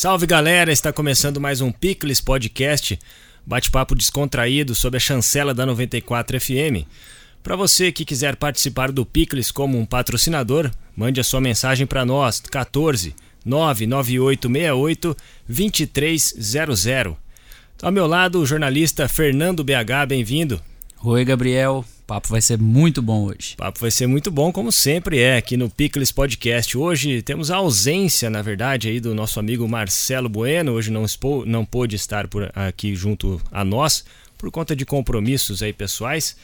Salve galera, está começando mais um Picles Podcast, bate-papo descontraído sobre a chancela da 94 FM. Para você que quiser participar do Picles como um patrocinador, mande a sua mensagem para nós, 14 99868 2300. Ao meu lado, o jornalista Fernando BH, bem-vindo. Oi, Gabriel. O papo vai ser muito bom hoje. O papo vai ser muito bom, como sempre é, aqui no Pickles Podcast. Hoje temos a ausência, na verdade, aí do nosso amigo Marcelo Bueno. Hoje não, expo, não pôde estar por aqui junto a nós, por conta de compromissos aí pessoais.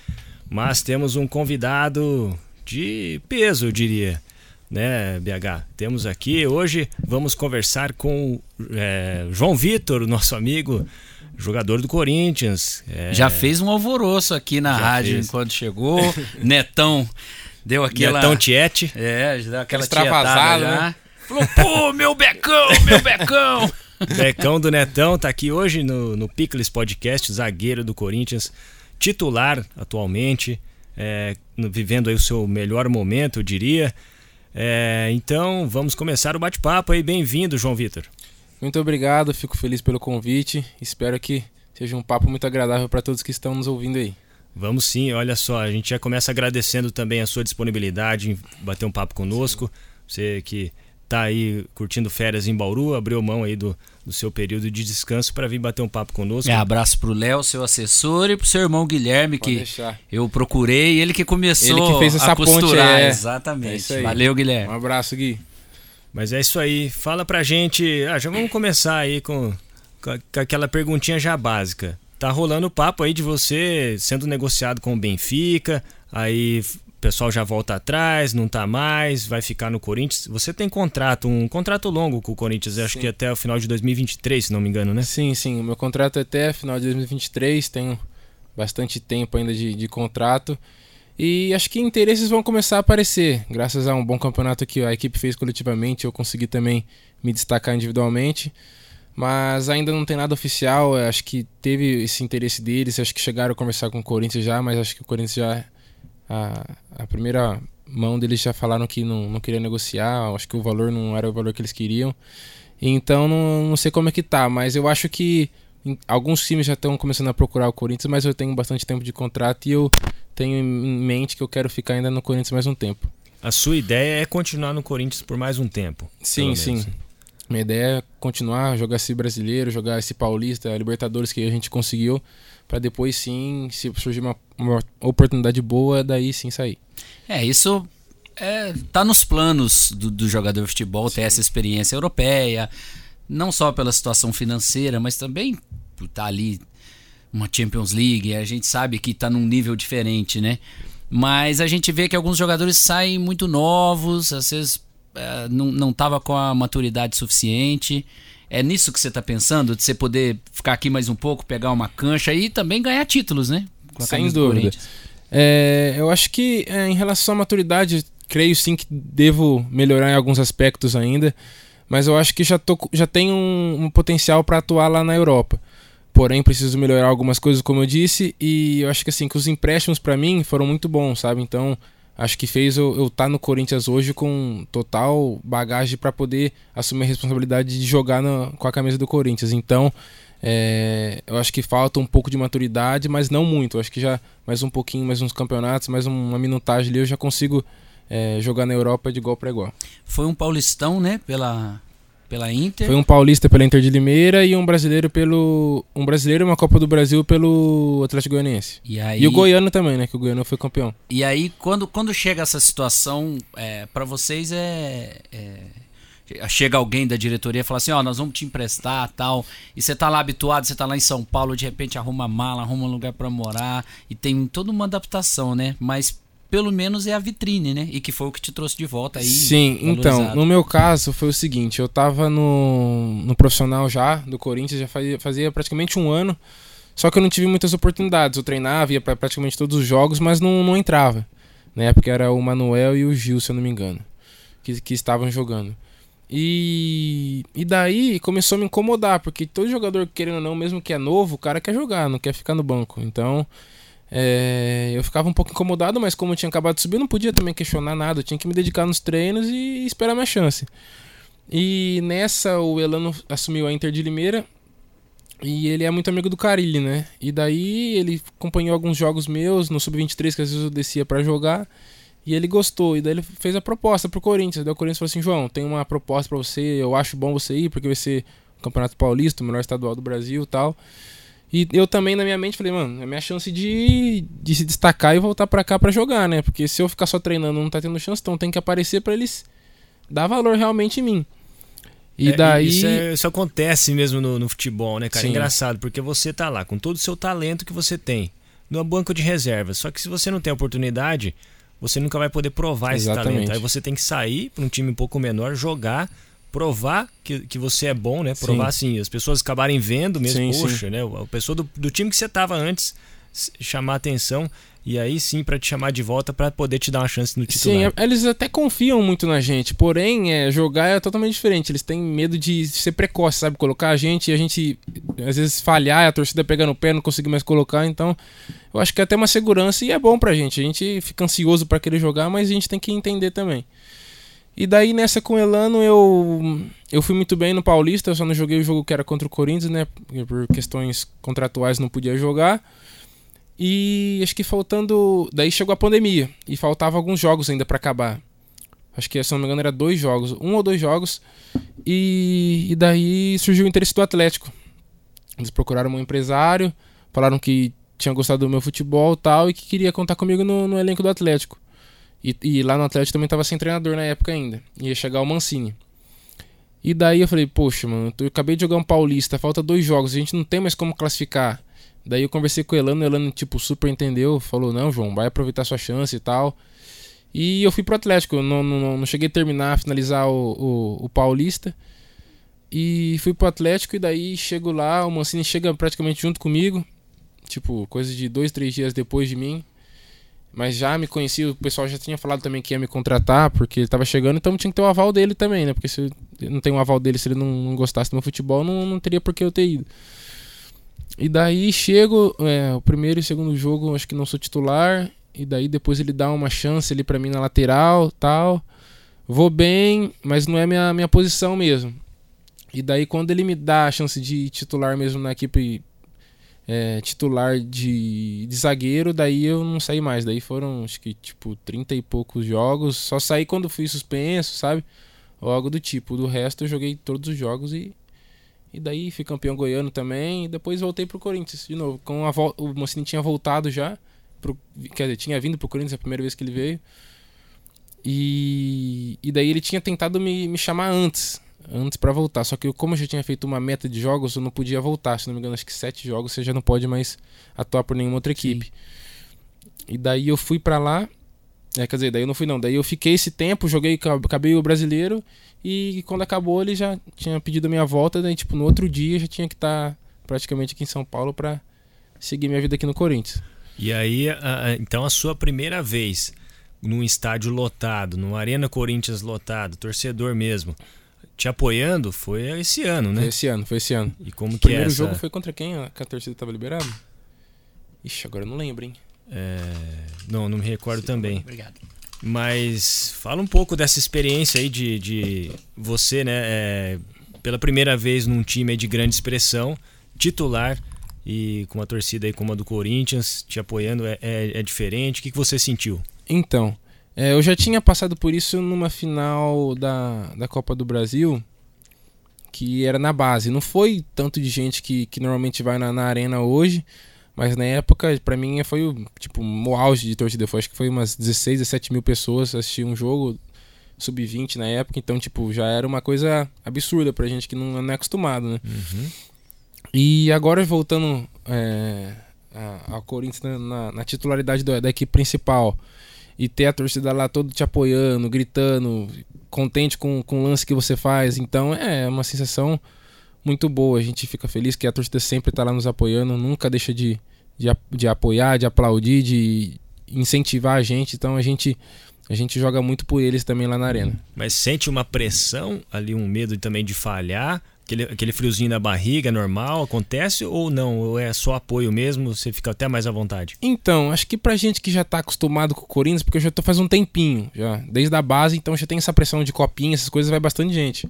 Mas temos um convidado de peso, eu diria né, BH? Temos aqui hoje, vamos conversar com é, João Vitor, nosso amigo, jogador do Corinthians. É... Já fez um alvoroço aqui na Já rádio fez. enquanto chegou. Netão deu aquela. Netão Tiete. É, deu aquela extravasada, né? Falou, pô, meu becão, meu becão. Becão do Netão tá aqui hoje no, no Pickles Podcast, zagueiro do Corinthians, titular atualmente, é, vivendo aí o seu melhor momento, eu diria. É, então, vamos começar o bate-papo aí. Bem-vindo, João Vitor. Muito obrigado, fico feliz pelo convite. Espero que seja um papo muito agradável para todos que estão nos ouvindo aí. Vamos sim, olha só, a gente já começa agradecendo também a sua disponibilidade em bater um papo conosco. Sim. Você que está aí curtindo férias em Bauru, abriu mão aí do, do seu período de descanso para vir bater um papo conosco. É, abraço pro Léo, seu assessor, e pro seu irmão Guilherme, Pode que deixar. eu procurei, ele que começou ele que fez essa a costurar. Ponte, é. Exatamente. É Valeu, Guilherme. Um abraço, Gui. Mas é isso aí. Fala pra gente. Ah, já vamos começar aí com, com aquela perguntinha já básica. Tá rolando o papo aí de você sendo negociado com o Benfica, aí pessoal já volta atrás, não tá mais, vai ficar no Corinthians. Você tem contrato, um contrato longo com o Corinthians, acho que até o final de 2023, se não me engano, né? Sim, sim. O meu contrato é até final de 2023, tenho bastante tempo ainda de, de contrato. E acho que interesses vão começar a aparecer. Graças a um bom campeonato que a equipe fez coletivamente, eu consegui também me destacar individualmente. Mas ainda não tem nada oficial. Acho que teve esse interesse deles. Acho que chegaram a conversar com o Corinthians já, mas acho que o Corinthians já a, a primeira mão deles já falaram que não, não queria negociar, acho que o valor não era o valor que eles queriam. Então não, não sei como é que tá, mas eu acho que alguns times já estão começando a procurar o Corinthians, mas eu tenho bastante tempo de contrato e eu tenho em mente que eu quero ficar ainda no Corinthians mais um tempo. A sua ideia é continuar no Corinthians por mais um tempo? Sim, sim. Minha ideia é continuar, jogar esse brasileiro, jogar esse paulista, a Libertadores que a gente conseguiu para depois sim, se surgir uma, uma, oportunidade boa, daí sim sair. É, isso é, tá nos planos do, do jogador de futebol sim. ter essa experiência europeia, não só pela situação financeira, mas também por estar tá ali uma Champions League, a gente sabe que está num nível diferente, né? Mas a gente vê que alguns jogadores saem muito novos, às vezes é, não, não tava com a maturidade suficiente. É nisso que você está pensando? De você poder ficar aqui mais um pouco, pegar uma cancha e também ganhar títulos, né? Sem dúvida. É, eu acho que é, em relação à maturidade, creio sim que devo melhorar em alguns aspectos ainda, mas eu acho que já, tô, já tenho um, um potencial para atuar lá na Europa. Porém, preciso melhorar algumas coisas, como eu disse, e eu acho que assim, que os empréstimos para mim foram muito bons, sabe? Então, acho que fez eu estar tá no Corinthians hoje com total bagagem para poder assumir a responsabilidade de jogar na, com a camisa do Corinthians. Então, é, eu acho que falta um pouco de maturidade, mas não muito. Eu acho que já mais um pouquinho, mais uns campeonatos, mais uma minutagem ali, eu já consigo é, jogar na Europa de igual para igual. Foi um paulistão, né? Pela, pela Inter. Foi um paulista pela Inter de Limeira e um brasileiro pelo. Um brasileiro e uma Copa do Brasil pelo Atlético Goianiense. E, aí... e o Goiano também, né? Que o Goiano foi campeão. E aí, quando, quando chega essa situação, é, para vocês é, é, Chega alguém da diretoria e fala assim: Ó, oh, nós vamos te emprestar tal. E você tá lá habituado, você tá lá em São Paulo, de repente arruma mala, arruma um lugar para morar. E tem toda uma adaptação, né? Mas pelo menos é a vitrine, né? E que foi o que te trouxe de volta aí. Sim, valorizado. então, no meu caso foi o seguinte, eu tava no, no profissional já, do Corinthians, já fazia, fazia praticamente um ano, só que eu não tive muitas oportunidades. Eu treinava, ia para praticamente todos os jogos, mas não, não entrava. Na época era o Manuel e o Gil, se eu não me engano, que, que estavam jogando. E, e daí começou a me incomodar, porque todo jogador, querendo ou não, mesmo que é novo, o cara quer jogar, não quer ficar no banco. Então é, eu ficava um pouco incomodado, mas como eu tinha acabado de subir, eu não podia também questionar nada. Eu tinha que me dedicar nos treinos e esperar minha chance. E nessa o Elano assumiu a Inter de Limeira. E ele é muito amigo do Carilli, né? E daí ele acompanhou alguns jogos meus no Sub-23, que às vezes eu descia para jogar. E ele gostou. E daí ele fez a proposta pro Corinthians. Daí o Corinthians falou assim: João, tem uma proposta para você. Eu acho bom você ir, porque vai ser o Campeonato Paulista, o melhor estadual do Brasil tal. E eu também, na minha mente, falei, mano, é minha chance de, de se destacar e voltar para cá para jogar, né? Porque se eu ficar só treinando não tá tendo chance, então tem que aparecer para eles dar valor realmente em mim. E é, daí. Isso, é, isso, acontece mesmo no, no futebol, né, cara? Sim. É engraçado, porque você tá lá com todo o seu talento que você tem no banco de reservas. Só que se você não tem oportunidade, você nunca vai poder provar Exatamente. esse talento. Aí você tem que sair para um time um pouco menor, jogar, provar que, que você é bom, né? Provar sim. assim, as pessoas acabarem vendo mesmo, sim, poxa, sim. né? A pessoa do, do time que você tava antes chamar atenção e aí sim para te chamar de volta para poder te dar uma chance no titular. Sim, eles até confiam muito na gente, porém é, jogar é totalmente diferente. Eles têm medo de ser precoce, sabe? Colocar a gente e a gente às vezes falhar, a torcida pegar no pé, não conseguir mais colocar. Então, eu acho que é até uma segurança e é bom pra gente. A gente fica ansioso para querer jogar, mas a gente tem que entender também. E daí nessa com o Elano eu eu fui muito bem no Paulista, eu só não joguei o jogo que era contra o Corinthians, né? Por questões contratuais não podia jogar. E acho que faltando. Daí chegou a pandemia e faltava alguns jogos ainda para acabar. Acho que, se não me engano, era dois jogos, um ou dois jogos. E, e daí surgiu o interesse do Atlético. Eles procuraram um empresário, falaram que tinha gostado do meu futebol tal, e que queria contar comigo no, no elenco do Atlético. E, e, lá no Atlético também estava sem treinador na época ainda. Ia chegar o Mancini. E daí eu falei, poxa, mano, eu acabei de jogar um paulista, falta dois jogos, a gente não tem mais como classificar. Daí eu conversei com o Elano, o Elano, tipo, super entendeu, falou, não, João, vai aproveitar sua chance e tal. E eu fui pro Atlético, não, não, não cheguei a terminar, finalizar o, o, o, Paulista. E fui pro Atlético e daí chego lá, o Mancini chega praticamente junto comigo. Tipo, coisa de dois, três dias depois de mim. Mas já me conhecia, o pessoal já tinha falado também que ia me contratar, porque ele tava chegando, então tinha que ter o aval dele também, né? Porque se não tem o aval dele, se ele não, não gostasse do meu futebol, não, não teria por que eu ter ido. E daí chego, é, o primeiro e segundo jogo, acho que não sou titular. E daí depois ele dá uma chance ali para mim na lateral, tal. Vou bem, mas não é minha minha posição mesmo. E daí quando ele me dá a chance de titular mesmo na equipe é, titular de, de zagueiro, daí eu não saí mais. Daí foram acho que tipo 30 e poucos jogos. Só saí quando fui suspenso, sabe? Ou algo do tipo. Do resto eu joguei todos os jogos e e daí fui campeão goiano também. E depois voltei pro Corinthians de novo. Com a o Mocini tinha voltado já. Pro, quer dizer, tinha vindo pro Corinthians a primeira vez que ele veio. E, e daí ele tinha tentado me, me chamar antes. Antes para voltar. Só que eu, como eu já tinha feito uma meta de jogos, eu não podia voltar. Se não me engano, acho que sete jogos você já não pode mais atuar por nenhuma outra equipe. Sim. E daí eu fui para lá. É, quer dizer, daí eu não fui não. Daí eu fiquei esse tempo, joguei, acabei o brasileiro e quando acabou, ele já tinha pedido a minha volta. Daí, tipo, no outro dia já tinha que estar tá praticamente aqui em São Paulo para seguir minha vida aqui no Corinthians. E aí, então, a sua primeira vez num estádio lotado, no Arena Corinthians lotado, torcedor mesmo, te apoiando, foi esse ano, né? Foi esse ano, foi esse ano. E como o que é primeiro é essa... jogo foi contra quem? Que a torcida tava liberada? Ixi, agora eu não lembro, hein? É... Não, não me recordo Sim, também. Obrigado. Mas fala um pouco dessa experiência aí de, de você, né? É, pela primeira vez num time de grande expressão, titular e com uma torcida aí como a do Corinthians te apoiando, é, é, é diferente. O que, que você sentiu? Então, é, eu já tinha passado por isso numa final da, da Copa do Brasil, que era na base. Não foi tanto de gente que, que normalmente vai na, na arena hoje, mas na época, para mim, foi o, tipo, o auge de torcida. Foi, acho que foi umas 16, 17 mil pessoas assistiam um jogo sub-20 na época. Então, tipo, já era uma coisa absurda pra gente que não, não é acostumado, né? Uhum. E agora, voltando é, ao Corinthians na, na, na titularidade da, da equipe principal e ter a torcida lá todo te apoiando, gritando, contente com, com o lance que você faz. Então, é uma sensação muito boa. A gente fica feliz que a torcida sempre está lá nos apoiando, nunca deixa de, de, de, apoiar, de aplaudir, de incentivar a gente. Então a gente a gente joga muito por eles também lá na arena. Mas sente uma pressão ali, um medo também de falhar Aquele, aquele friozinho na barriga normal acontece ou não? Ou é só apoio mesmo? Você fica até mais à vontade? Então, acho que pra gente que já tá acostumado com o Corinthians, porque eu já tô faz um tempinho, já, desde a base, então já tem essa pressão de copinha, essas coisas, vai bastante gente.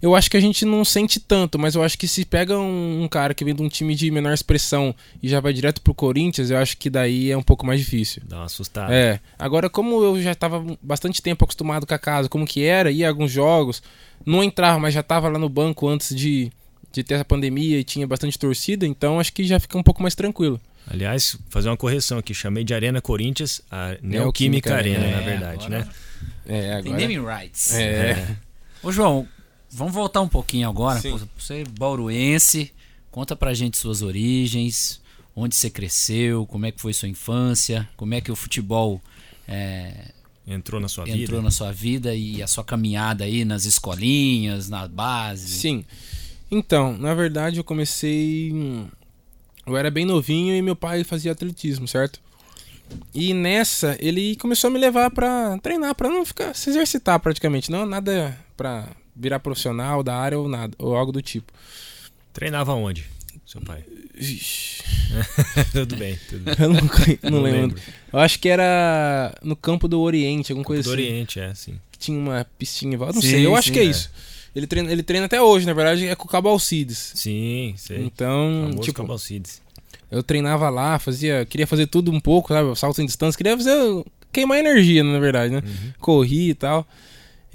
Eu acho que a gente não sente tanto, mas eu acho que se pega um, um cara que vem de um time de menor expressão e já vai direto pro Corinthians, eu acho que daí é um pouco mais difícil. Dá uma assustada. É. Agora, como eu já tava bastante tempo acostumado com a casa, como que era, ia a alguns jogos, não entrava, mas já tava lá no banco antes de, de ter essa pandemia e tinha bastante torcida, então acho que já fica um pouco mais tranquilo. Aliás, fazer uma correção aqui, chamei de Arena Corinthians a Neoquímica Arena, é, na verdade, agora- né? É, Tem agora. naming rights. É. Ô, João, vamos voltar um pouquinho agora. Sim. Você é bauruense, conta pra gente suas origens, onde você cresceu, como é que foi sua infância, como é que o futebol é, Entrou na sua entrou vida. na sua vida e a sua caminhada aí nas escolinhas, na base. Sim. Então, na verdade, eu comecei. Eu era bem novinho e meu pai fazia atletismo, certo? E nessa, ele começou a me levar pra treinar, pra não ficar. se exercitar praticamente. Não nada pra virar profissional da área ou nada, ou algo do tipo. Treinava onde, seu pai? Tudo bem, tudo bem. eu não, não Não lembro. lembro. Eu acho que era no campo do Oriente, alguma coisa Do assim. Oriente, é, sim. Que tinha uma piscina em volta. Não Sim, sei, eu acho sim, que é é. isso. Ele treina, ele treina até hoje, na verdade, é com o Cabo Alcides. Sim, sei. Então, Famoso tipo, Cabalcides. Eu treinava lá, fazia, queria fazer tudo um pouco, sabe? Salto em distância, queria fazer queimar energia, na verdade, né? Uhum. Corri e tal.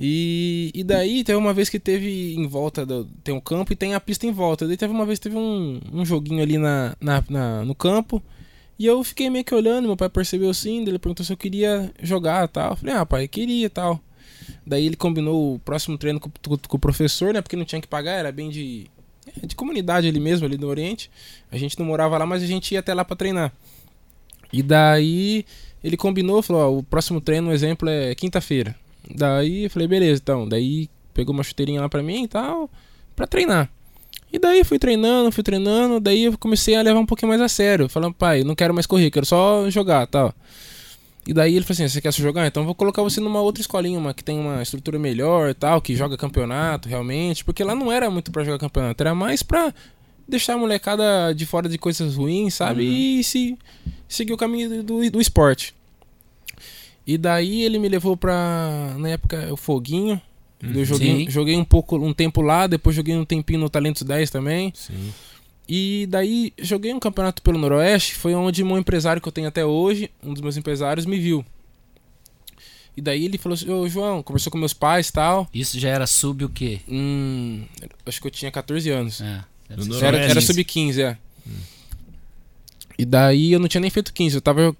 E, e daí teve uma vez que teve em volta do, tem um campo e tem a pista em volta. Daí teve uma vez teve um, um joguinho ali na, na, na- no campo. E eu fiquei meio que olhando, meu pai percebeu assim, ele perguntou se eu queria jogar tal. Eu falei, ah, pai, queria tal. Daí ele combinou o próximo treino com, com- com o professor, né? Porque não tinha que pagar, era bem de, de comunidade ali mesmo, ali no Oriente. A gente não morava lá, mas a gente ia até lá pra treinar. E daí ele combinou, falou, ó, o próximo treino, um exemplo, é quinta-feira. Daí eu falei, beleza, então. Daí pegou uma chuteirinha lá pra mim e tal, pra treinar. E daí fui treinando, fui treinando, daí eu comecei a levar um pouquinho mais a sério. Falando, pai, não quero mais correr, quero só jogar tal. E daí ele falou assim: você quer só jogar? Então eu vou colocar você numa outra escolinha, uma que tem uma estrutura melhor e tal, que joga campeonato realmente. Porque lá não era muito pra jogar campeonato, era mais pra deixar a molecada de fora de coisas ruins, sabe? E se, seguir o caminho do, do esporte. E daí ele me levou pra, na época, o Foguinho. Eu joguei, Sim. joguei um pouco, um tempo lá, depois joguei um tempinho no Talentos 10 também. Sim. E daí joguei um campeonato pelo Noroeste, foi onde um empresário que eu tenho até hoje, um dos meus empresários, me viu. E daí ele falou assim, ô João, conversou com meus pais e tal. Isso já era sub o quê? Hum, acho que eu tinha 14 anos. É, Era, Noroeste. era sub-15, é. E daí eu não tinha nem feito 15, eu tava.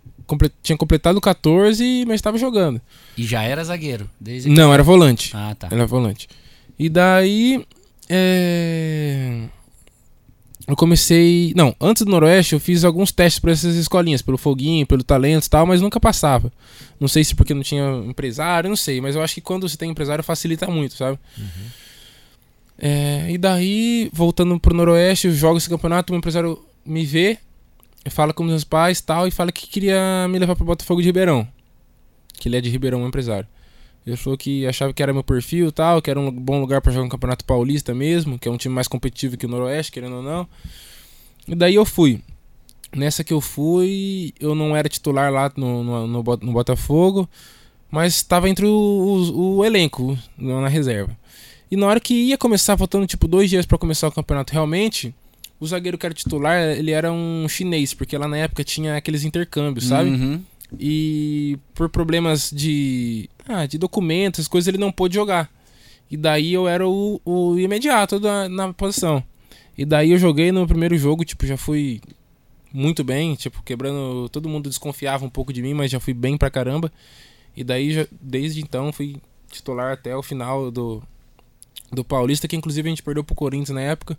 Tinha completado 14, mas tava jogando. E já era zagueiro. Desde que- Não, era volante. Ah, tá. Era volante. E daí. É... Eu comecei. Não, antes do Noroeste eu fiz alguns testes para essas escolinhas, pelo Foguinho, pelo Talentos e tal, mas nunca passava. Não sei se porque não tinha empresário, não sei, mas eu acho que quando você tem empresário facilita muito, sabe? É, e daí, voltando pro Noroeste, eu jogo esse campeonato, o empresário me vê, fala com meus pais tal, e fala que queria me levar pro Botafogo de Ribeirão. Que ele é de Ribeirão, o empresário. Ele falou que achava que era meu perfil tal, que era um bom lugar pra jogar um campeonato paulista mesmo, que é um time mais competitivo que o Noroeste, querendo ou não. E daí eu fui. Nessa que eu fui, eu não era titular lá no, no, no, no Botafogo, mas estava entre o, o, o elenco, na reserva. E na hora que ia começar, faltando tipo dois dias pra começar o campeonato realmente, o zagueiro que era titular, ele era um chinês, porque lá na época tinha aqueles intercâmbios, sabe? Uhum. E por problemas de, ah, de documentos, coisas, ele não pôde jogar. E daí eu era o, o imediato da, na posição. E daí eu joguei no primeiro jogo, tipo, já fui muito bem, tipo, quebrando. Todo mundo desconfiava um pouco de mim, mas já fui bem pra caramba. E daí, já- desde então, fui titular até o final do, do Paulista, que inclusive a gente perdeu pro Corinthians na época.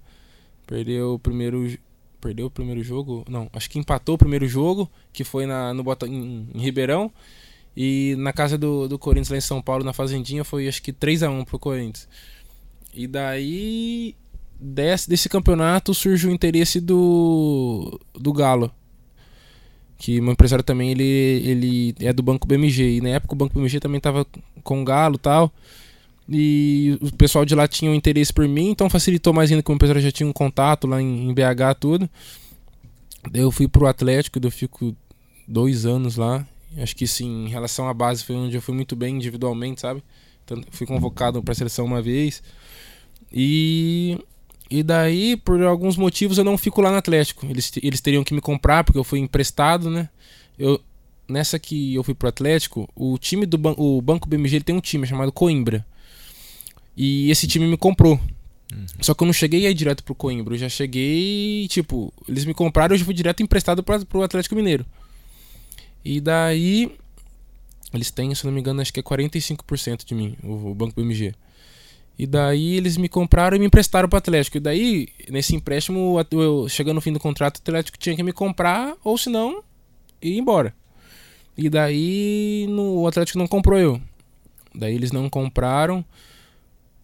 Perdeu o primeiro. Perdeu o primeiro jogo? Não, acho que empatou o primeiro jogo, que foi na, no Bota, em, em Ribeirão. E na casa do, do Corinthians lá em São Paulo, na Fazendinha, foi acho que 3x1 pro Corinthians. E daí, desse, desse campeonato, surge o interesse do, do Galo. Que meu empresário também, ele, ele é do Banco BMG. E na época o Banco BMG também tava com o Galo e tal. E o pessoal de lá tinha um interesse por mim, então facilitou mais ainda que o pessoal já tinha um contato lá em, em BH, tudo. Eu fui pro Atlético, eu fico dois anos lá. Acho que sim, em relação à base foi onde eu fui muito bem individualmente, sabe? Então, fui convocado para seleção uma vez. E e daí, por alguns motivos, eu não fico lá no Atlético. Eles, eles teriam que me comprar, porque eu fui emprestado, né? Eu, nessa que eu fui pro Atlético, o time do ban o Banco BMG ele tem um time chamado Coimbra. E esse time me comprou. Uhum. Só que eu não cheguei aí direto pro Coimbra. Eu já cheguei, tipo, eles me compraram, eu já fui direto emprestado pra, pro Atlético Mineiro. E daí, eles têm, se não me engano, acho que é 45% de mim, o, o Banco BMG. E daí eles me compraram e me emprestaram para o Atlético. E daí, nesse empréstimo, eu, chegando no fim do contrato, o Atlético tinha que me comprar, ou se não, ir embora. E daí no, o Atlético não comprou eu. Daí eles não compraram.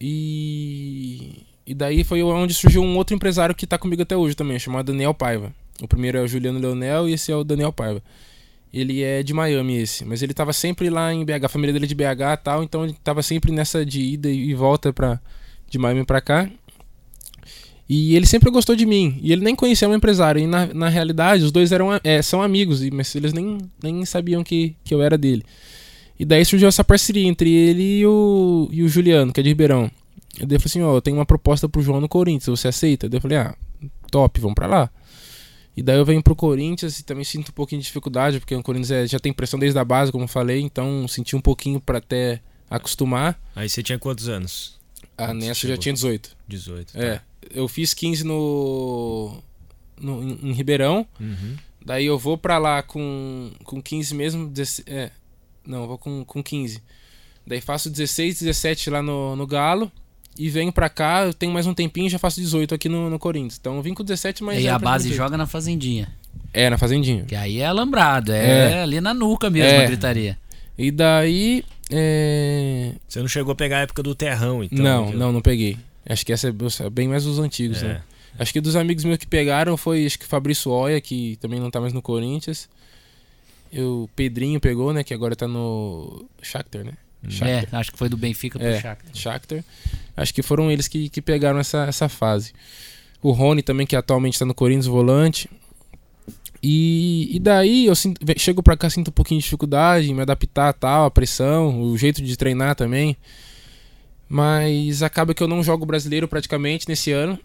E, e daí foi onde surgiu um outro empresário que está comigo até hoje também, chamado Daniel Paiva. O primeiro é o Juliano Leonel e esse é o Daniel Paiva. Ele é de Miami esse, mas ele tava sempre lá em BH, a família dele é de BH e tal, então ele tava sempre nessa de ida e volta pra, de Miami pra cá. E ele sempre gostou de mim, e ele nem conhecia o empresário, e na, na realidade os dois eram, é, são amigos, mas eles nem, nem sabiam que, que eu era dele. E daí surgiu essa parceria entre ele e o, e o Juliano, que é de Ribeirão. Eu falei assim, ó, oh, eu tenho uma proposta pro João no Corinthians, você aceita? Eu falei, ah, top, vamos pra lá. E daí eu venho pro Corinthians e também sinto um pouquinho de dificuldade, porque o Corinthians é, já tem pressão desde a base, como eu falei, então senti um pouquinho para até acostumar. Aí você tinha quantos anos? Ah, nessa eu já tinha 18. 18. Tá. É. Eu fiz 15 no. no em, em Ribeirão. Uhum. Daí eu vou pra lá com, com 15 mesmo. É. Não, eu vou com, com 15. Daí faço 16, 17 lá no, no Galo e venho pra cá, eu tenho mais um tempinho e já faço 18 aqui no, no Corinthians. Então eu vim com 17, mas. E a base joga na Fazendinha. É, na Fazendinha. Que aí é alambrado, é, é. ali na nuca mesmo é. a gritaria. E daí. É... Você não chegou a pegar a época do terrão, então? Não, não, não peguei. Acho que essa é bem mais os antigos, é. né? Acho que dos amigos meus que pegaram foi acho que Fabrício Oia, que também não tá mais no Corinthians. O Pedrinho pegou, né? Que agora tá no Shakhtar, né? Shakhtar. É, acho que foi do Benfica pro é, Shakhtar. Shakhtar. Acho que foram eles que, que pegaram essa, essa fase. O Rony também, que atualmente está no Corinthians, volante. E, e daí eu sinto, chego pra cá, sinto um pouquinho de dificuldade em me adaptar tal, a pressão, o jeito de treinar também. Mas acaba que eu não jogo brasileiro praticamente nesse ano.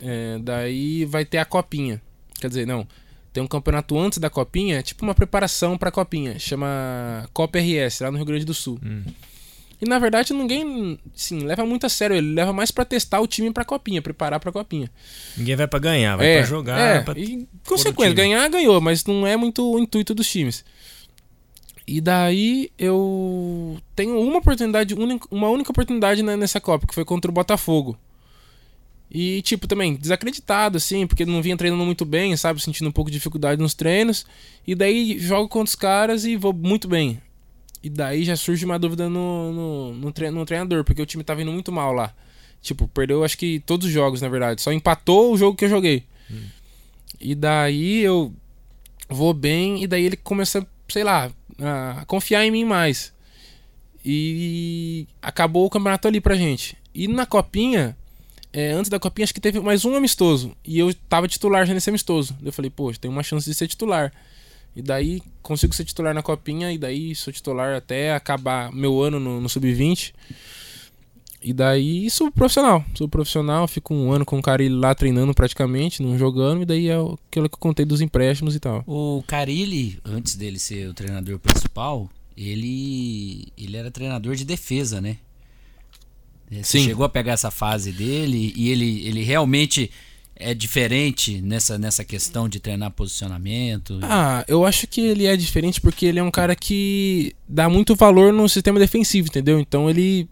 É, daí vai ter a copinha. Quer dizer, não. Tem um campeonato antes da copinha, tipo uma preparação pra copinha. Chama Copa RS, lá no Rio Grande do Sul. Hum. E na verdade ninguém, sim, leva muito a sério. Ele leva mais para testar o time pra copinha, preparar pra copinha. Ninguém vai para ganhar, vai é, para jogar. É, pra e consequência, ganhar, ganhou, mas não é muito o intuito dos times. E daí eu tenho uma oportunidade, uma única oportunidade nessa Copa, que foi contra o Botafogo. E, tipo, também desacreditado, assim, porque não vinha treinando muito bem, sabe? Sentindo um pouco de dificuldade nos treinos. E daí jogo contra os caras e vou muito bem. E daí já surge uma dúvida no, no, no, tre no treinador, porque o time tava indo muito mal lá. Tipo, perdeu acho que todos os jogos, na verdade. Só empatou o jogo que eu joguei. Hum. E daí eu vou bem, e daí ele começa, sei lá, a confiar em mim mais. E acabou o campeonato ali pra gente. E na copinha, é, antes da copinha, acho que teve mais um amistoso. E eu tava titular já nesse amistoso. Eu falei, pô, tem uma chance de ser titular. E daí consigo ser titular na copinha e daí sou titular até acabar meu ano no, no sub-20. E daí sou profissional. Sou profissional, fico um ano com o Carilli lá treinando praticamente, não jogando, e daí é aquilo que eu contei dos empréstimos e tal. O Carilli, antes dele ser o treinador principal, ele, ele era treinador de defesa, né? Você Sim. chegou a pegar essa fase dele e ele, ele realmente é diferente nessa, nessa questão de treinar posicionamento? Ah, eu acho que ele é diferente porque ele é um cara que dá muito valor no sistema defensivo, entendeu? Então ele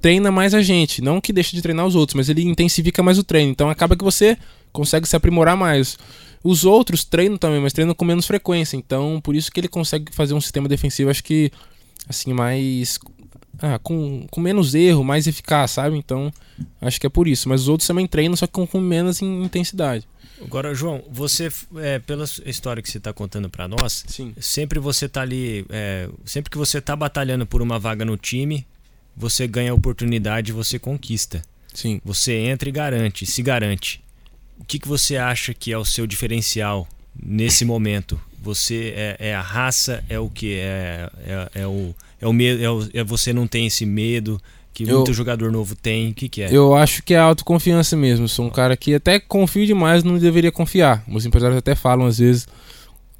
treina mais a gente, não que deixe de treinar os outros, mas ele intensifica mais o treino. Então acaba que você consegue se aprimorar mais. Os outros treinam também, mas treinam com menos frequência. Então, por isso que ele consegue fazer um sistema defensivo, acho que assim mais ah, com, com menos erro, mais eficaz, sabe? Então, acho que é por isso. Mas os outros também treinam, só que com, com menos intensidade. Agora, João, você, é, pela história que você está contando para nós, Sim. sempre você tá ali, é, sempre que você tá batalhando por uma vaga no time, você ganha a oportunidade, você conquista. Sim. Você entra e garante, se garante. O que, que você acha que é o seu diferencial nesse momento? Você é, é a raça, é o que é, é, é o é o medo, é, o, é, você não tem esse medo que eu, muito jogador novo tem. O que, que é? Eu acho que é a autoconfiança mesmo. Sou um cara que até confio demais, não deveria confiar. Os empresários até falam às vezes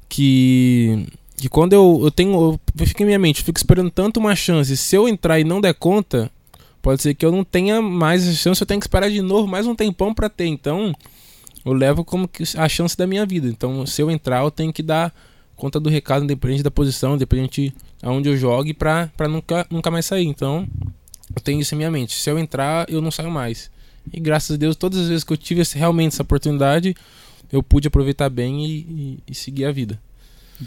que que quando eu, eu tenho. Eu, fico em minha mente, eu fico esperando tanto uma chance. Se eu entrar e não der conta, pode ser que eu não tenha mais essa chance, eu tenho que esperar de novo mais um tempão para ter. Então, eu levo como que a chance da minha vida. Então, se eu entrar, eu tenho que dar conta do recado, independente da posição, independente aonde eu jogue, pra, pra nunca, nunca mais sair. Então, eu tenho isso em minha mente. Se eu entrar, eu não saio mais. E graças a Deus, todas as vezes que eu tive realmente essa oportunidade, eu pude aproveitar bem e, e, e seguir a vida.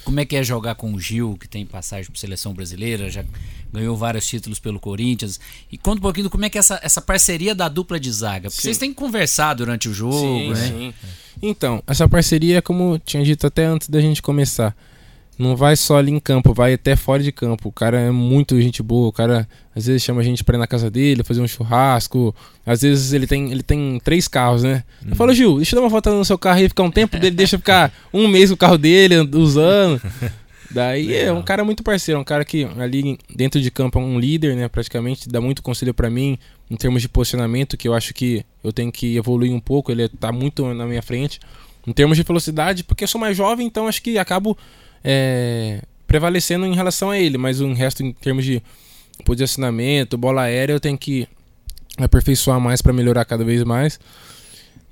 Como é que é jogar com o Gil, que tem passagem por seleção brasileira, já ganhou vários títulos pelo Corinthians. E conta um pouquinho como é que é essa, essa parceria da dupla de zaga. Porque sim. vocês têm que conversar durante o jogo, sim, né? Sim. Então, essa parceria, como tinha dito até antes da gente começar, não vai só ali em campo, vai até fora de campo. O cara é muito gente boa, o cara às vezes chama a gente pra ir na casa dele, fazer um churrasco. Às vezes ele tem, ele tem três carros, né? Uhum. Eu falo, Gil, deixa eu dar uma volta no seu carro e ficar um tempo dele, deixa ficar um mês o carro dele usando. Daí é um cara muito parceiro, é um cara que ali dentro de campo é um líder, né? Praticamente dá muito conselho para mim em termos de posicionamento, que eu acho que eu tenho que evoluir um pouco. Ele tá muito na minha frente. Em termos de velocidade, porque eu sou mais jovem, então acho que acabo é, prevalecendo em relação a ele, mas o resto em termos de posicionamento, bola aérea, eu tenho que aperfeiçoar mais para melhorar cada vez mais.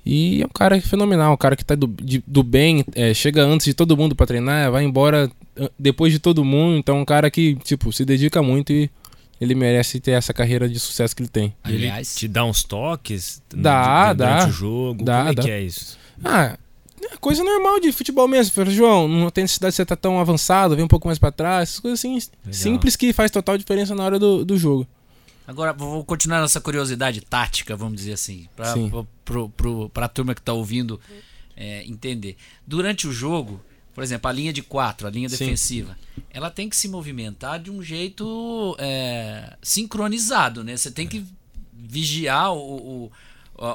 E é um cara fenomenal, um cara que tá do, de, do bem, é, chega antes de todo mundo para treinar, vai embora depois de todo mundo, então é um cara que, tipo, se dedica muito e ele merece ter essa carreira de sucesso que ele tem. Aliás, ele te dá uns toques dá, durante dá, o jogo, dá, como é dá. que é isso? Ah, coisa normal de futebol mesmo. Falei, João, não tem necessidade de você estar tá tão avançado, vem um pouco mais para trás. Essas coisas assim, Legal. simples que faz total diferença na hora do, do jogo. Agora, vou continuar nessa curiosidade tática, vamos dizer assim, para a turma que está ouvindo é, entender. Durante o jogo, por exemplo, a linha de quatro, a linha Sim. defensiva, ela tem que se movimentar de um jeito é, sincronizado, né? Você tem que vigiar o, o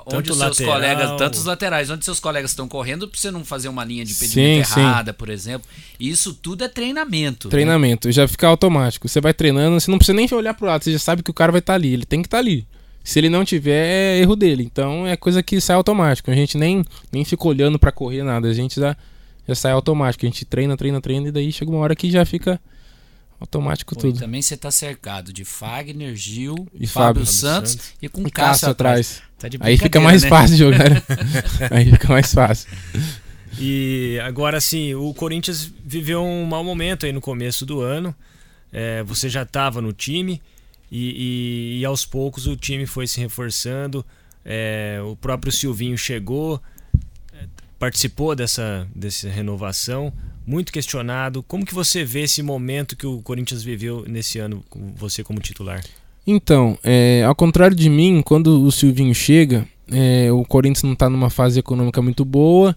onde os seus lateral. colegas, tanto os laterais, onde seus colegas estão correndo, para você não fazer uma linha de impedimento sim, errada, sim. por exemplo. Isso tudo é treinamento. Né? Treinamento, né? já fica automático. Você vai treinando, você não precisa nem olhar pro lado, você já sabe que o cara vai estar tá ali, ele tem que estar tá ali. Se ele não tiver, é erro dele. Então é coisa que sai automático. A gente nem, nem fica olhando para correr nada, a gente já, já sai automático. A gente treina, treina, treina e daí chega uma hora que já fica automático Pô, tudo. também você tá cercado de Fagner, Gil, e Fábio, Fábio Santos, Santos, e com Cássio atrás. Tá Aí fica mais né? fácil jogar. Aí fica mais fácil. E agora sim, o Corinthians viveu um mau momento aí no começo do ano. É, você já estava no time e, e, e, aos poucos o time foi se reforçando. É, o próprio Silvinho chegou, é, participou dessa, dessa renovação muito questionado. Como que você vê esse momento que o Corinthians viveu nesse ano, com você como titular? Então, é, ao contrário de mim, quando o Silvinho chega, é, o Corinthians não está numa fase econômica muito boa,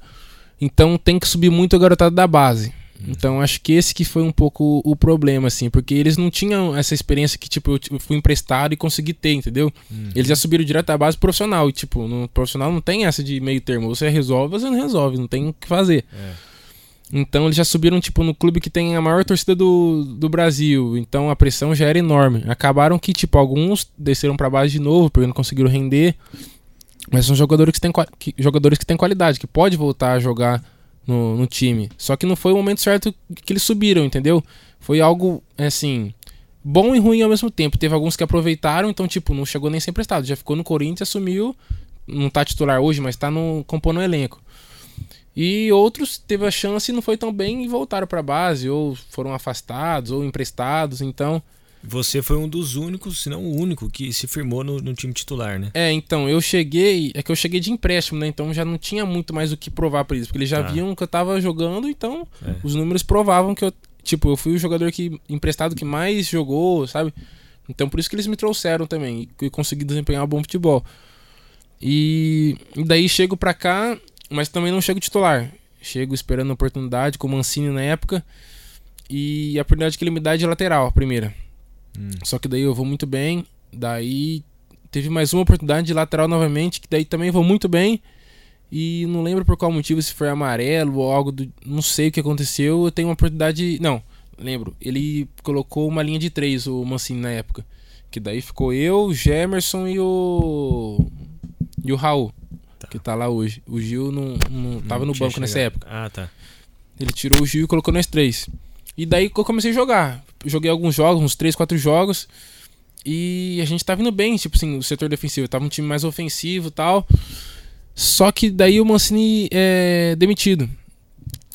então tem que subir muito a garotada da base. Então acho que esse que foi um pouco o problema, assim, porque eles não tinham essa experiência que, tipo, eu fui emprestado e consegui ter, entendeu? Uhum. Eles já subiram direto da base profissional, e, tipo, no profissional não tem essa de meio termo, você resolve, você não resolve, não tem o que fazer. É. Então eles já subiram tipo no clube que tem a maior torcida do, do Brasil. Então a pressão já era enorme. Acabaram que tipo alguns desceram para base de novo porque não conseguiram render. Mas são jogadores que têm, que, jogadores que têm qualidade, que pode voltar a jogar no, no time. Só que não foi o momento certo que eles subiram, entendeu? Foi algo assim bom e ruim ao mesmo tempo. Teve alguns que aproveitaram, então tipo não chegou nem ser emprestado, já ficou no Corinthians, assumiu, não tá titular hoje, mas tá no compondo o elenco. E outros teve a chance e não foi tão bem e voltaram para a base, ou foram afastados, ou emprestados, então... Você foi um dos únicos, se não o único, que se firmou no, no, time titular, né? É, então, eu cheguei. É que eu cheguei de empréstimo, né? Então já não tinha muito mais o que provar para eles. Porque eles já ah. viam que eu tava jogando, então é. os números provavam que eu. Tipo, eu fui o jogador que emprestado que mais jogou, sabe? Então por isso que eles me trouxeram também. E consegui desempenhar um bom futebol. E, e daí chego pra cá mas também não chego titular. Chego esperando a oportunidade, com o Mancini na época. E a oportunidade que ele me dá é de lateral, a primeira. Hum. Só que daí eu vou muito bem. Daí teve mais uma oportunidade de lateral novamente, que daí também vou muito bem. E não lembro por qual motivo, se foi amarelo ou algo do. Não sei o que aconteceu. Eu tenho uma oportunidade. Não, lembro. Ele colocou uma linha de três, o Mancini, na época. Que daí ficou eu, o Gemerson e o. E o Raul. Tá. Que tá lá hoje. O Gil não, não tava não no banco chegado. nessa época. Ah, tá. Ele tirou o Gil e colocou nós três. E daí eu comecei a jogar. Joguei alguns jogos, uns 3, 4 jogos. E a gente tava indo bem, tipo assim, o setor defensivo. Tava um time mais ofensivo e tal. Só que daí o Mancini é demitido.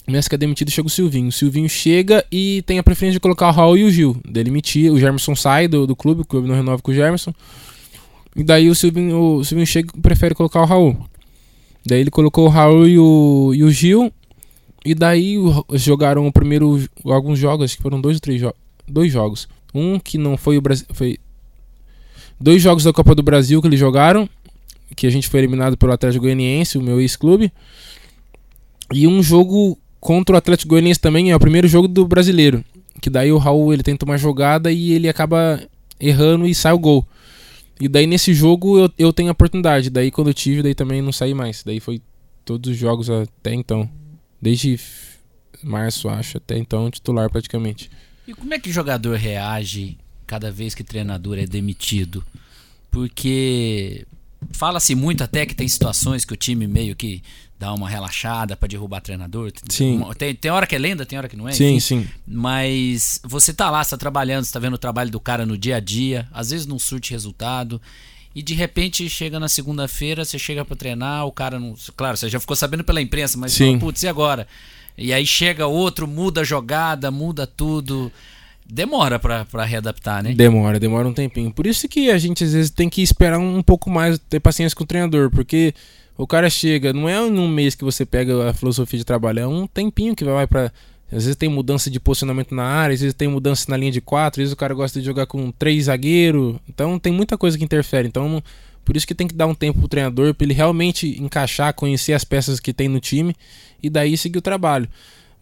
Nessa que é demitido, chega o Silvinho. O Silvinho chega e tem a preferência de colocar o Raul e o Gil. Ele o Germerson sai do, do clube, o clube não renova com o Germerson. E daí o Silvinho, o Silvinho chega e prefere colocar o Raul. Daí ele colocou o Raul e o, e o Gil. E daí jogaram o primeiro alguns jogos, acho que foram dois ou três dois jogos. Um que não foi o Brasil, foi dois jogos da Copa do Brasil que eles jogaram, que a gente foi eliminado pelo Atlético Goianiense, o meu ex-clube. E um jogo contra o Atlético Goianiense também, é o primeiro jogo do Brasileiro, que daí o Raul ele tenta uma jogada e ele acaba errando e sai o gol. E daí nesse jogo eu, eu tenho a oportunidade, daí quando eu tive, daí também não saí mais. Daí foi todos os jogos até então. Desde março, acho, até então, titular praticamente. E como é que o jogador reage cada vez que treinador é demitido? Porque fala-se muito até que tem situações que o time meio que dá uma relaxada para derrubar treinador. Sim. Tem, tem hora que é lenda, tem hora que não é. Sim, enfim. sim. Mas você tá lá, você tá trabalhando, você tá vendo o trabalho do cara no dia a dia, às vezes não surte resultado. E de repente chega na segunda-feira, você chega para treinar, o cara não. Claro, você já ficou sabendo pela imprensa, mas Sim. putz, e agora? E aí chega outro, muda a jogada, muda tudo. Demora para readaptar, né? Demora, demora um tempinho. Por isso que a gente às vezes tem que esperar um pouco mais, ter paciência com o treinador, porque o cara chega, não é em um mês que você pega a filosofia de trabalho, é um tempinho que vai para às vezes tem mudança de posicionamento na área, às vezes tem mudança na linha de quatro, às vezes o cara gosta de jogar com três zagueiros. Então tem muita coisa que interfere. Então por isso que tem que dar um tempo pro treinador para ele realmente encaixar, conhecer as peças que tem no time e daí seguir o trabalho.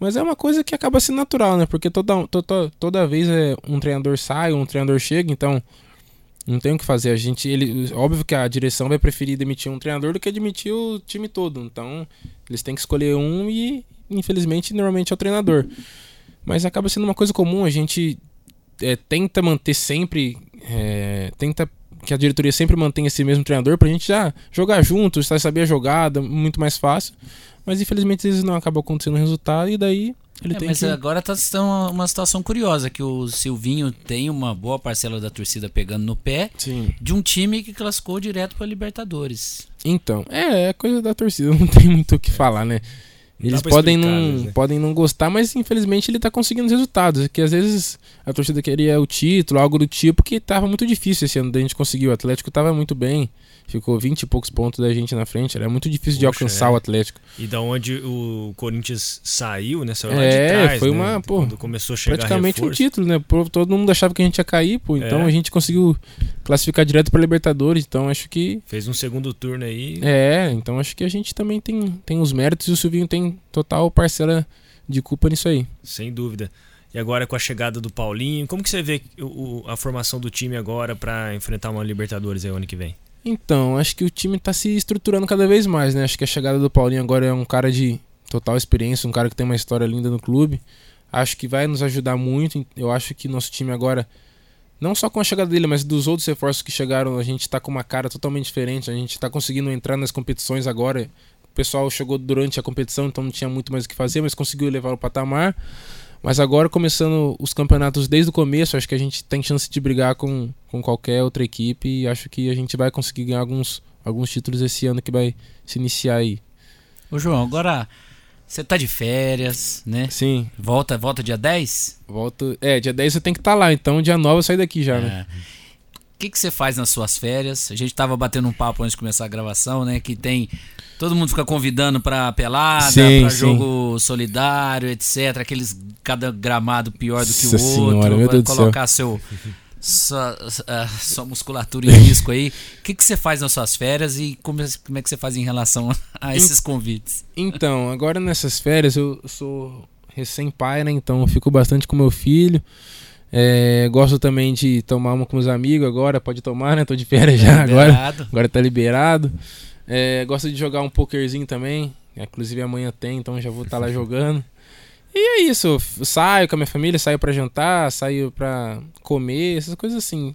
Mas é uma coisa que acaba sendo natural, né? Porque toda, toda, toda vez é, um treinador sai, um treinador chega, então não tem o que fazer. A gente, ele, óbvio que a direção vai preferir demitir um treinador do que demitir o time todo. Então, eles têm que escolher um e, infelizmente, normalmente é o treinador. Mas acaba sendo uma coisa comum, a gente é, tenta manter sempre, é, tenta que a diretoria sempre mantenha esse mesmo treinador pra gente já jogar juntos, saber a jogada, muito mais fácil. Mas infelizmente eles não acabam acontecendo o resultado e daí ele é, tem mas que... agora tá uma situação curiosa que o Silvinho tem uma boa parcela da torcida pegando no pé Sim. de um time que classificou direto para Libertadores. Então, é, é coisa da torcida, não tem muito o que falar, né? Eles podem não, né? podem não gostar, mas infelizmente ele está conseguindo os resultados. Que às vezes a torcida queria o título, algo do tipo, que estava muito difícil esse ano. A gente conseguiu. O Atlético estava muito bem ficou 20 e poucos pontos da gente na frente. Era muito difícil Poxa, de alcançar é. o Atlético. E da onde o Corinthians saiu, né? Saiu é, trás, foi né? uma, pô, Quando começou a chegar praticamente um título, né? Todo mundo achava que a gente ia cair, pô. Então é. a gente conseguiu classificar direto para Libertadores. Então acho que fez um segundo turno aí. É, então acho que a gente também tem, tem os méritos e o Silvinho tem total parcela de culpa nisso aí. Sem dúvida. E agora com a chegada do Paulinho, como que você vê o, a formação do time agora para enfrentar uma Libertadores aí ano que vem? Então, acho que o time está se estruturando cada vez mais, né? Acho que a chegada do Paulinho agora é um cara de total experiência, um cara que tem uma história linda no clube. Acho que vai nos ajudar muito. Eu acho que nosso time agora, não só com a chegada dele, mas dos outros reforços que chegaram, a gente está com uma cara totalmente diferente. A gente está conseguindo entrar nas competições agora. O pessoal chegou durante a competição, então não tinha muito mais o que fazer, mas conseguiu levar o patamar. Mas agora, começando os campeonatos desde o começo, acho que a gente tem chance de brigar com, com qualquer outra equipe e acho que a gente vai conseguir ganhar alguns, alguns títulos esse ano que vai se iniciar aí. Ô João, agora você tá de férias, né? Sim. Volta, volta dia 10? Volto. É, dia 10 você tem que estar tá lá, então dia 9 eu saio daqui já, né? é. né? O que, que você faz nas suas férias? A gente tava batendo um papo antes de começar a gravação, né? Que tem Todo mundo fica convidando pra pelada, sim, pra sim. jogo solidário, etc. Aqueles cada gramado pior do que Nossa o senhora, outro. Vai colocar seu sua, sua musculatura em risco aí. O que, que você faz nas suas férias e como, como é que você faz em relação a esses convites? Então, agora nessas férias eu sou recém-pai, né? Então eu fico bastante com meu filho. É, gosto também de tomar uma com os amigos agora, pode tomar, né? Tô de férias já agora. Liberado. Agora tá liberado. É, gosto de jogar um pokerzinho também. Inclusive amanhã tem, então já vou estar lá jogando. E é isso, eu saio com a minha família, saio pra jantar, saio pra comer, essas coisas assim.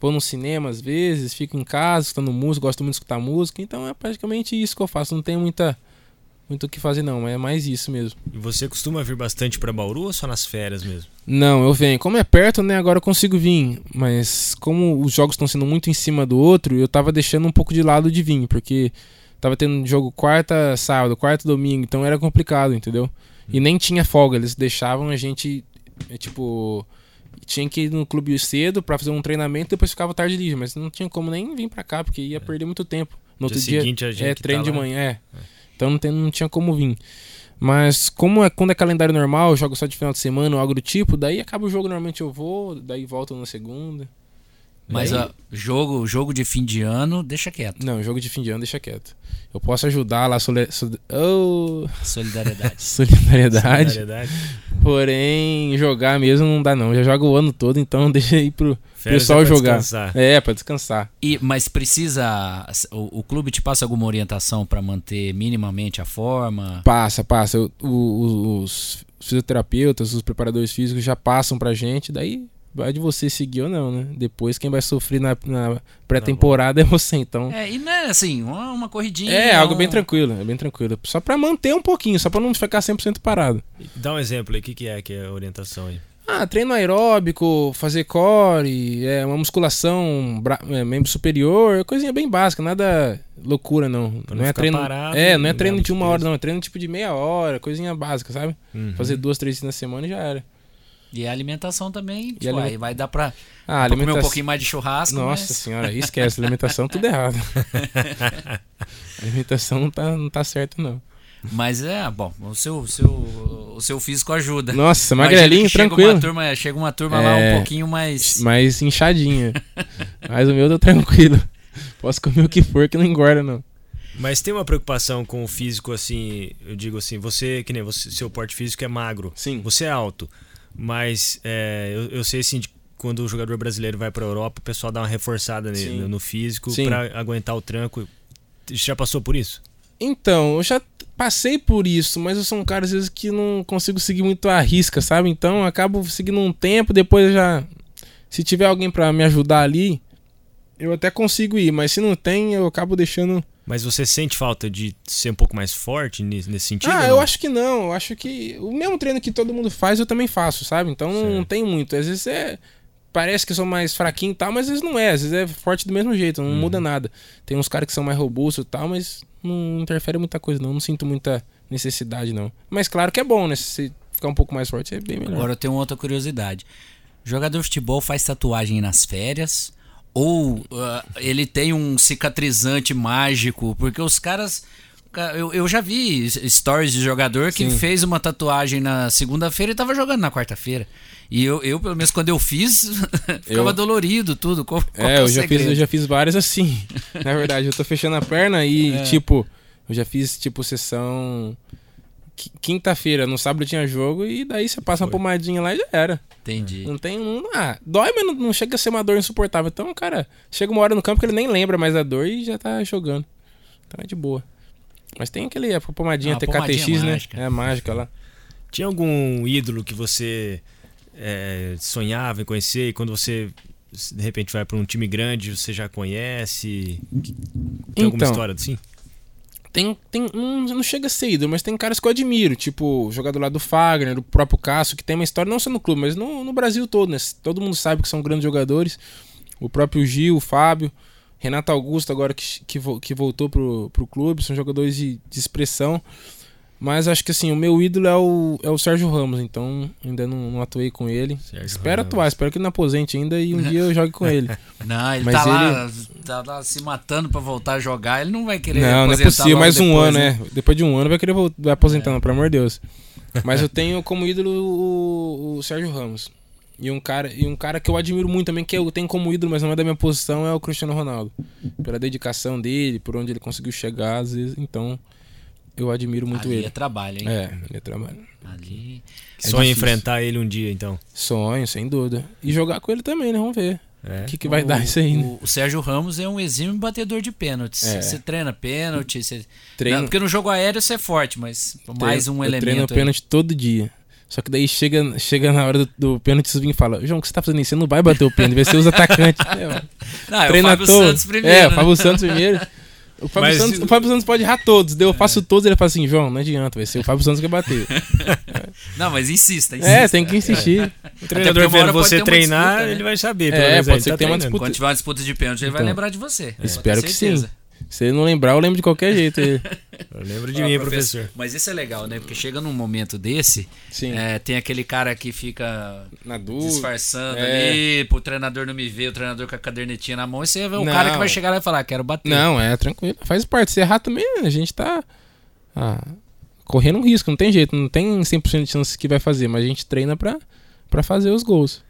Vou no cinema às vezes, fico em casa escutando música, gosto muito de escutar música, então é praticamente isso que eu faço. Não tem muita muito o que fazer não, é mais isso mesmo. E você costuma vir bastante pra Bauru ou só nas férias mesmo? Não, eu venho. Como é perto, né? Agora eu consigo vir. Mas como os jogos estão sendo muito em cima do outro, eu tava deixando um pouco de lado de vir, porque tava tendo jogo quarta, sábado, quarta, domingo, então era complicado, entendeu? E nem tinha folga, eles deixavam a gente, é, tipo, tinha que ir no clube cedo pra fazer um treinamento, depois ficava tarde livre, mas não tinha como nem vir pra cá, porque ia perder muito tempo. No outro Dia dia, seguinte, a gente é que treino tá de manhã, é. Então não, tem, não tinha como vir. Mas como é quando é calendário normal, eu jogo só de final de semana ou algo do tipo, daí acaba o jogo, normalmente eu vou, daí volto na segunda. Mas ó, jogo, jogo de fim de ano, deixa quieto. Não, jogo de fim de ano deixa quieto. Eu posso ajudar lá, sole- oh, Solidariedade. solidariedade, Solidariedade. porém jogar mesmo não dá não. Já jogo o ano todo, então deixa aí pro Férias pessoal é pra jogar. descansar. É, pra descansar. E, mas precisa. O, o clube te passa alguma orientação pra manter minimamente a forma? Passa, passa. O- o- os fisioterapeutas, os preparadores físicos já passam pra gente, daí vai de você seguir ou não, né? Depois quem vai sofrer na, na pré-temporada é você, então. É, e não é assim, uma, uma corridinha. É, algo bem tranquilo, é bem tranquilo. Só pra manter um pouquinho, só pra não ficar 100% parado. Dá um exemplo aí, o que, que é que é a orientação aí? Ah, treino aeróbico, fazer core, é, uma musculação, bra- é, membro superior, coisinha bem básica, nada loucura não. Pra não, não é treino, parado é, não é treino de uma hora não, é treino tipo de meia hora, coisinha básica, sabe? Uhum. Fazer duas, três vezes na semana e já era. E a alimentação também, tipo, aliment- aí vai dar pra, Ah, pra comer um alimentação. pouquinho mais de churrasco. Nossa mas- senhora, esquece, alimentação tudo errado. a alimentação não tá, não tá certa não. Mas é, bom, o seu, o seu, o seu físico ajuda. Nossa, magrelinho, chega tranquilo. Uma turma, chega uma turma lá É. um pouquinho mais. mais inchadinha. Mas o meu tá tranquilo. Posso comer o que for que não engorda, não. Mas tem uma preocupação com o físico, assim, eu digo assim, você, que nem você, seu porte físico é magro, Sim. você é alto, mas é, eu, eu sei assim, de quando o jogador brasileiro vai pra Europa, o pessoal dá uma reforçada ne- Sim. no, no físico pra aguentar o tranco. Já passou por isso? Então, eu já passei por isso, mas eu sou um cara às vezes que não consigo seguir muito a risca, sabe? Então eu acabo seguindo um tempo, depois já. Se tiver alguém pra me ajudar ali, eu até consigo ir, mas se não tem, eu acabo deixando. Mas você sente falta de ser um pouco mais forte nesse, nesse sentido? ah, eu acho que não. Eu acho que o mesmo treino que todo mundo faz, eu também faço, sabe? Então não, tem muito. Às vezes é. Parece que eu sou mais fraquinho e tal, mas às vezes não é. Às vezes é forte do mesmo jeito, não Uhum. muda nada. Tem uns caras que são mais robustos e tal, mas não interfere muita coisa, não. Não sinto muita necessidade, não. Mas claro que é bom, né? Se ficar um pouco mais forte, é bem melhor. Agora eu tenho outra curiosidade. Jogador de futebol faz tatuagem nas férias? Ou ah, ele tem um cicatrizante mágico? Porque os caras. ca- Eu, eu já vi stories de jogador que Sim. fez uma tatuagem na segunda-feira e tava jogando na quarta-feira. E eu, eu, pelo menos, quando eu fiz, ficava Eu- dolorido, tudo. Qual, qual que É, eu já, fiz, eu já fiz várias assim. Na verdade, eu tô fechando a perna e, É. tipo, eu já fiz, tipo, sessão. Qui- Quinta-feira, no sábado tinha jogo, e daí você passa uma pomadinha lá e já era. Entendi. Não tem. Não, ah, dói, mas não, não chega a ser uma dor insuportável. Então, cara, chega uma hora no campo que ele nem lembra mais da dor e já tá jogando. Então é de boa. Mas tem aquele a pomadinha Ah, TKTX, pomadinha né? mágica. É mágica lá. Tinha algum ídolo que você é, sonhava em conhecer e quando você de repente vai pra um time grande você já conhece? Tem alguma Então. história assim? Tem, tem não, não chega a ser ídolo, mas tem caras que eu admiro, tipo o jogador lá do Fagner, o próprio Cássio, que tem uma história não só no clube, mas no, no Brasil todo, né? Todo mundo sabe que são grandes jogadores. O próprio Gil, o Fábio, Renato Augusto, agora que, que, que voltou pro, pro clube, são jogadores de, de expressão. Mas acho que assim, o meu ídolo é o, é o Sérgio Ramos, então ainda não, não atuei com ele. Sérgio espero Ramos. atuar, espero que ele não aposente ainda e um dia eu jogue com ele. Não, ele Mas tá, Lá, tá lá se matando pra voltar a jogar. Ele não vai querer Não, não é possível. Mais um depois, ano, né? né? Depois de um ano vai querer vai aposentar, não, pelo amor de Deus. Mas eu tenho como ídolo o, o Sérgio Ramos. E um, cara, e um cara que eu admiro muito também, que eu tenho como ídolo, mas não é da minha posição, é o Cristiano Ronaldo. Pela dedicação dele, por onde ele conseguiu chegar, às vezes. Então, eu admiro muito Ali ele. é trabalho, hein? É, ele é trabalho. Ali. É Sonha enfrentar ele um dia, então. Sonho, sem dúvida. E jogar com ele também, né? Vamos ver. É. O que, que vai O- dar isso aí, né? O, o Sérgio Ramos é um exímio batedor de pênaltis. É. Você treina pênalti, você... Treino, Não, porque no jogo aéreo você é forte, mas mais um eu elemento. treino aí. pênalti todo dia. Só que daí chega, chega na hora do, do pênalti, você vem e fala: João, o que você tá fazendo isso? Você não vai bater o pênalti, vai ser os atacantes. É. Não, é o Treina Fábio todo. Santos primeiro. É, o né? Fábio Santos primeiro. O Fábio, Mas Santos, o Fábio Santos pode errar todos. Eu faço todos ele fala assim: João, não adianta, vai ser o Fábio Santos que vai bater. Não, mas insista, insista. É, tem que insistir. O treinador vendo você treinar, disputa, né? ele vai saber. É, pode ser tá que tenha uma disputa. Quando tiver uma disputa de pênalti, ele vai Então, lembrar de você. Espero que sim. Se ele não lembrar, eu lembro de qualquer jeito. ele. Eu lembro de Ó, mim, professor. Mas isso é legal, né? Porque chega num momento desse, Sim. é, tem aquele cara que fica Na dúvida. disfarçando é. ali, pro treinador não me ver, o treinador com a cadernetinha na mão, e você vê um Não. cara que vai chegar lá e falar, quero bater. Não, é tranquilo. Faz parte. Se errar também, a gente tá ah, correndo um risco. Não tem jeito. Não tem 100% de chance que vai fazer. Mas a gente treina pra, pra fazer os gols.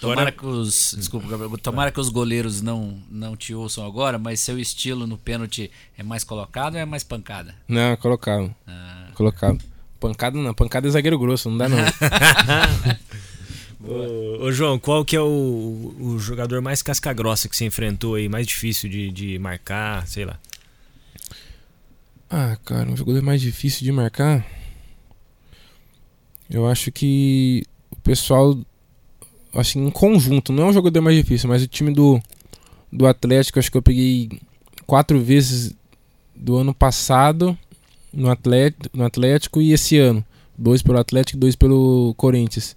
Tomara que os. Desculpa, Gabriel. Tomara que os goleiros não, não te ouçam agora, mas seu estilo no pênalti é mais colocado ou é mais pancada? Não, colocado. Ah, Colocado. Pancada não. Pancada é zagueiro grosso. Não dá não. Ô, ô, João, qual que é o, o jogador mais casca-grossa que você enfrentou aí, mais difícil de, de marcar, sei lá? ah, cara. Um jogador mais difícil de marcar. Eu acho que o pessoal. Assim, em conjunto. Não é um jogador mais difícil, mas o time do, do Atlético. Acho que eu peguei quatro vezes do ano passado no Atlético, no Atlético e esse ano. Dois pelo Atlético e dois pelo Corinthians.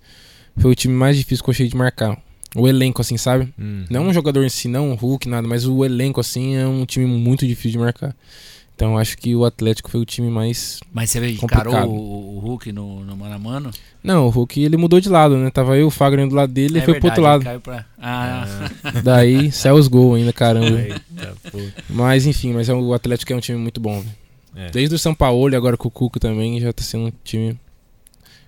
Foi o time mais difícil que eu achei de marcar. O elenco, assim, sabe? Hum. Não um jogador em si, não um Hulk, nada, mas o elenco, assim, é um time muito difícil de marcar. Então acho que o Atlético foi o time mais. mas você Complicado. encarou o, o Hulk no, no mano a mano? Não, o Hulk ele mudou de lado, né? Tava eu, o Fagner do lado dele, ele É foi pro outro verdade, lado. pra- Ah, Daí saiu os gols ainda, caramba. Eita. Mas enfim, mas é- o Atlético é um time muito bom. É. Desde o São Paulo e agora com o Cuca também já tá sendo um time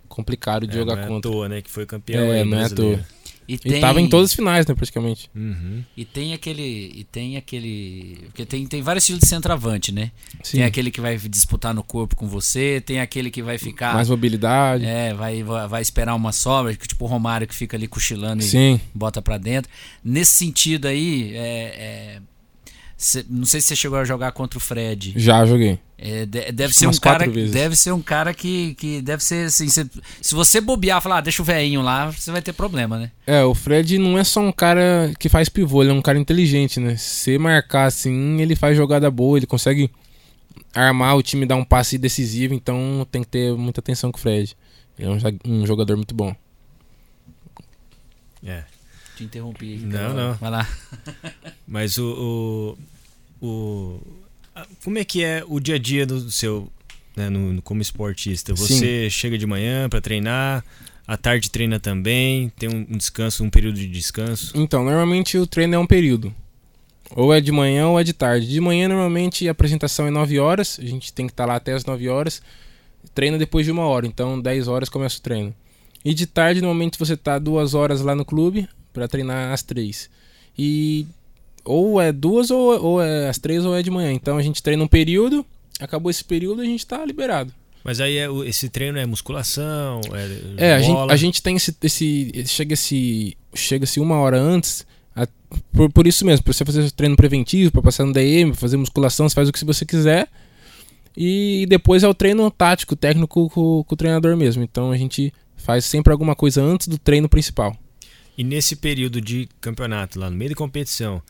complicado de É, jogar não é contra. à toa, né? Que foi campeão É, aí, não é à toa. E, E tem, tava em todas as finais, né, praticamente. Uhum. E tem aquele. E tem aquele. Porque tem, tem vários estilos de centroavante, né? Sim. Tem aquele que vai disputar no corpo com você, tem aquele que vai ficar. Mais mobilidade. É, vai, vai esperar uma sobra, que tipo o Romário que fica ali cochilando e Sim. bota pra dentro. Nesse sentido aí, é, é, cê- não sei se você chegou a jogar contra o Fred. Já joguei. É, de- deve ser um cara, vezes. deve ser um cara que, que deve ser assim, cê- se você bobear, e falar, ah, deixa o velhinho lá, você vai ter problema, né? É, o Fred não é só um cara que faz pivô, ele é um cara inteligente, né? Se marcar assim, ele faz jogada boa, ele consegue armar o time, dar um passe decisivo, então tem que ter muita atenção com o Fred. Ele é um, um jogador muito bom. É. Te interrompi. Não, cara. não. Vai lá. Mas o, o, o- Como é que é o dia a dia do seu. Né, no, como esportista? Você chega de manhã pra treinar, à tarde treina também, tem um, descanso, um período de descanso. Então, normalmente o treino é um período. Ou é de manhã ou é de tarde. De manhã, normalmente, a apresentação é 9 horas. A gente tem que estar lá até as 9 horas. Treina depois de uma hora. Então, 10 horas começa o treino. E de tarde, normalmente, você tá duas horas lá no clube para treinar às 3. E ou é duas ou, ou é às 3 ou é de manhã. Então, a gente treina um período. Acabou esse período, a gente tá liberado. Mas aí é esse treino é musculação, é, É, a gente, a gente tem esse. esse chega esse. Chega-se uma hora antes. a- por, por isso mesmo, pra você fazer treino preventivo, pra passar no DM, fazer musculação, você faz o que você quiser. E depois é o treino tático, técnico com, com o treinador mesmo. Então a gente faz sempre alguma coisa antes do treino principal. E nesse período de campeonato, lá no meio da competição,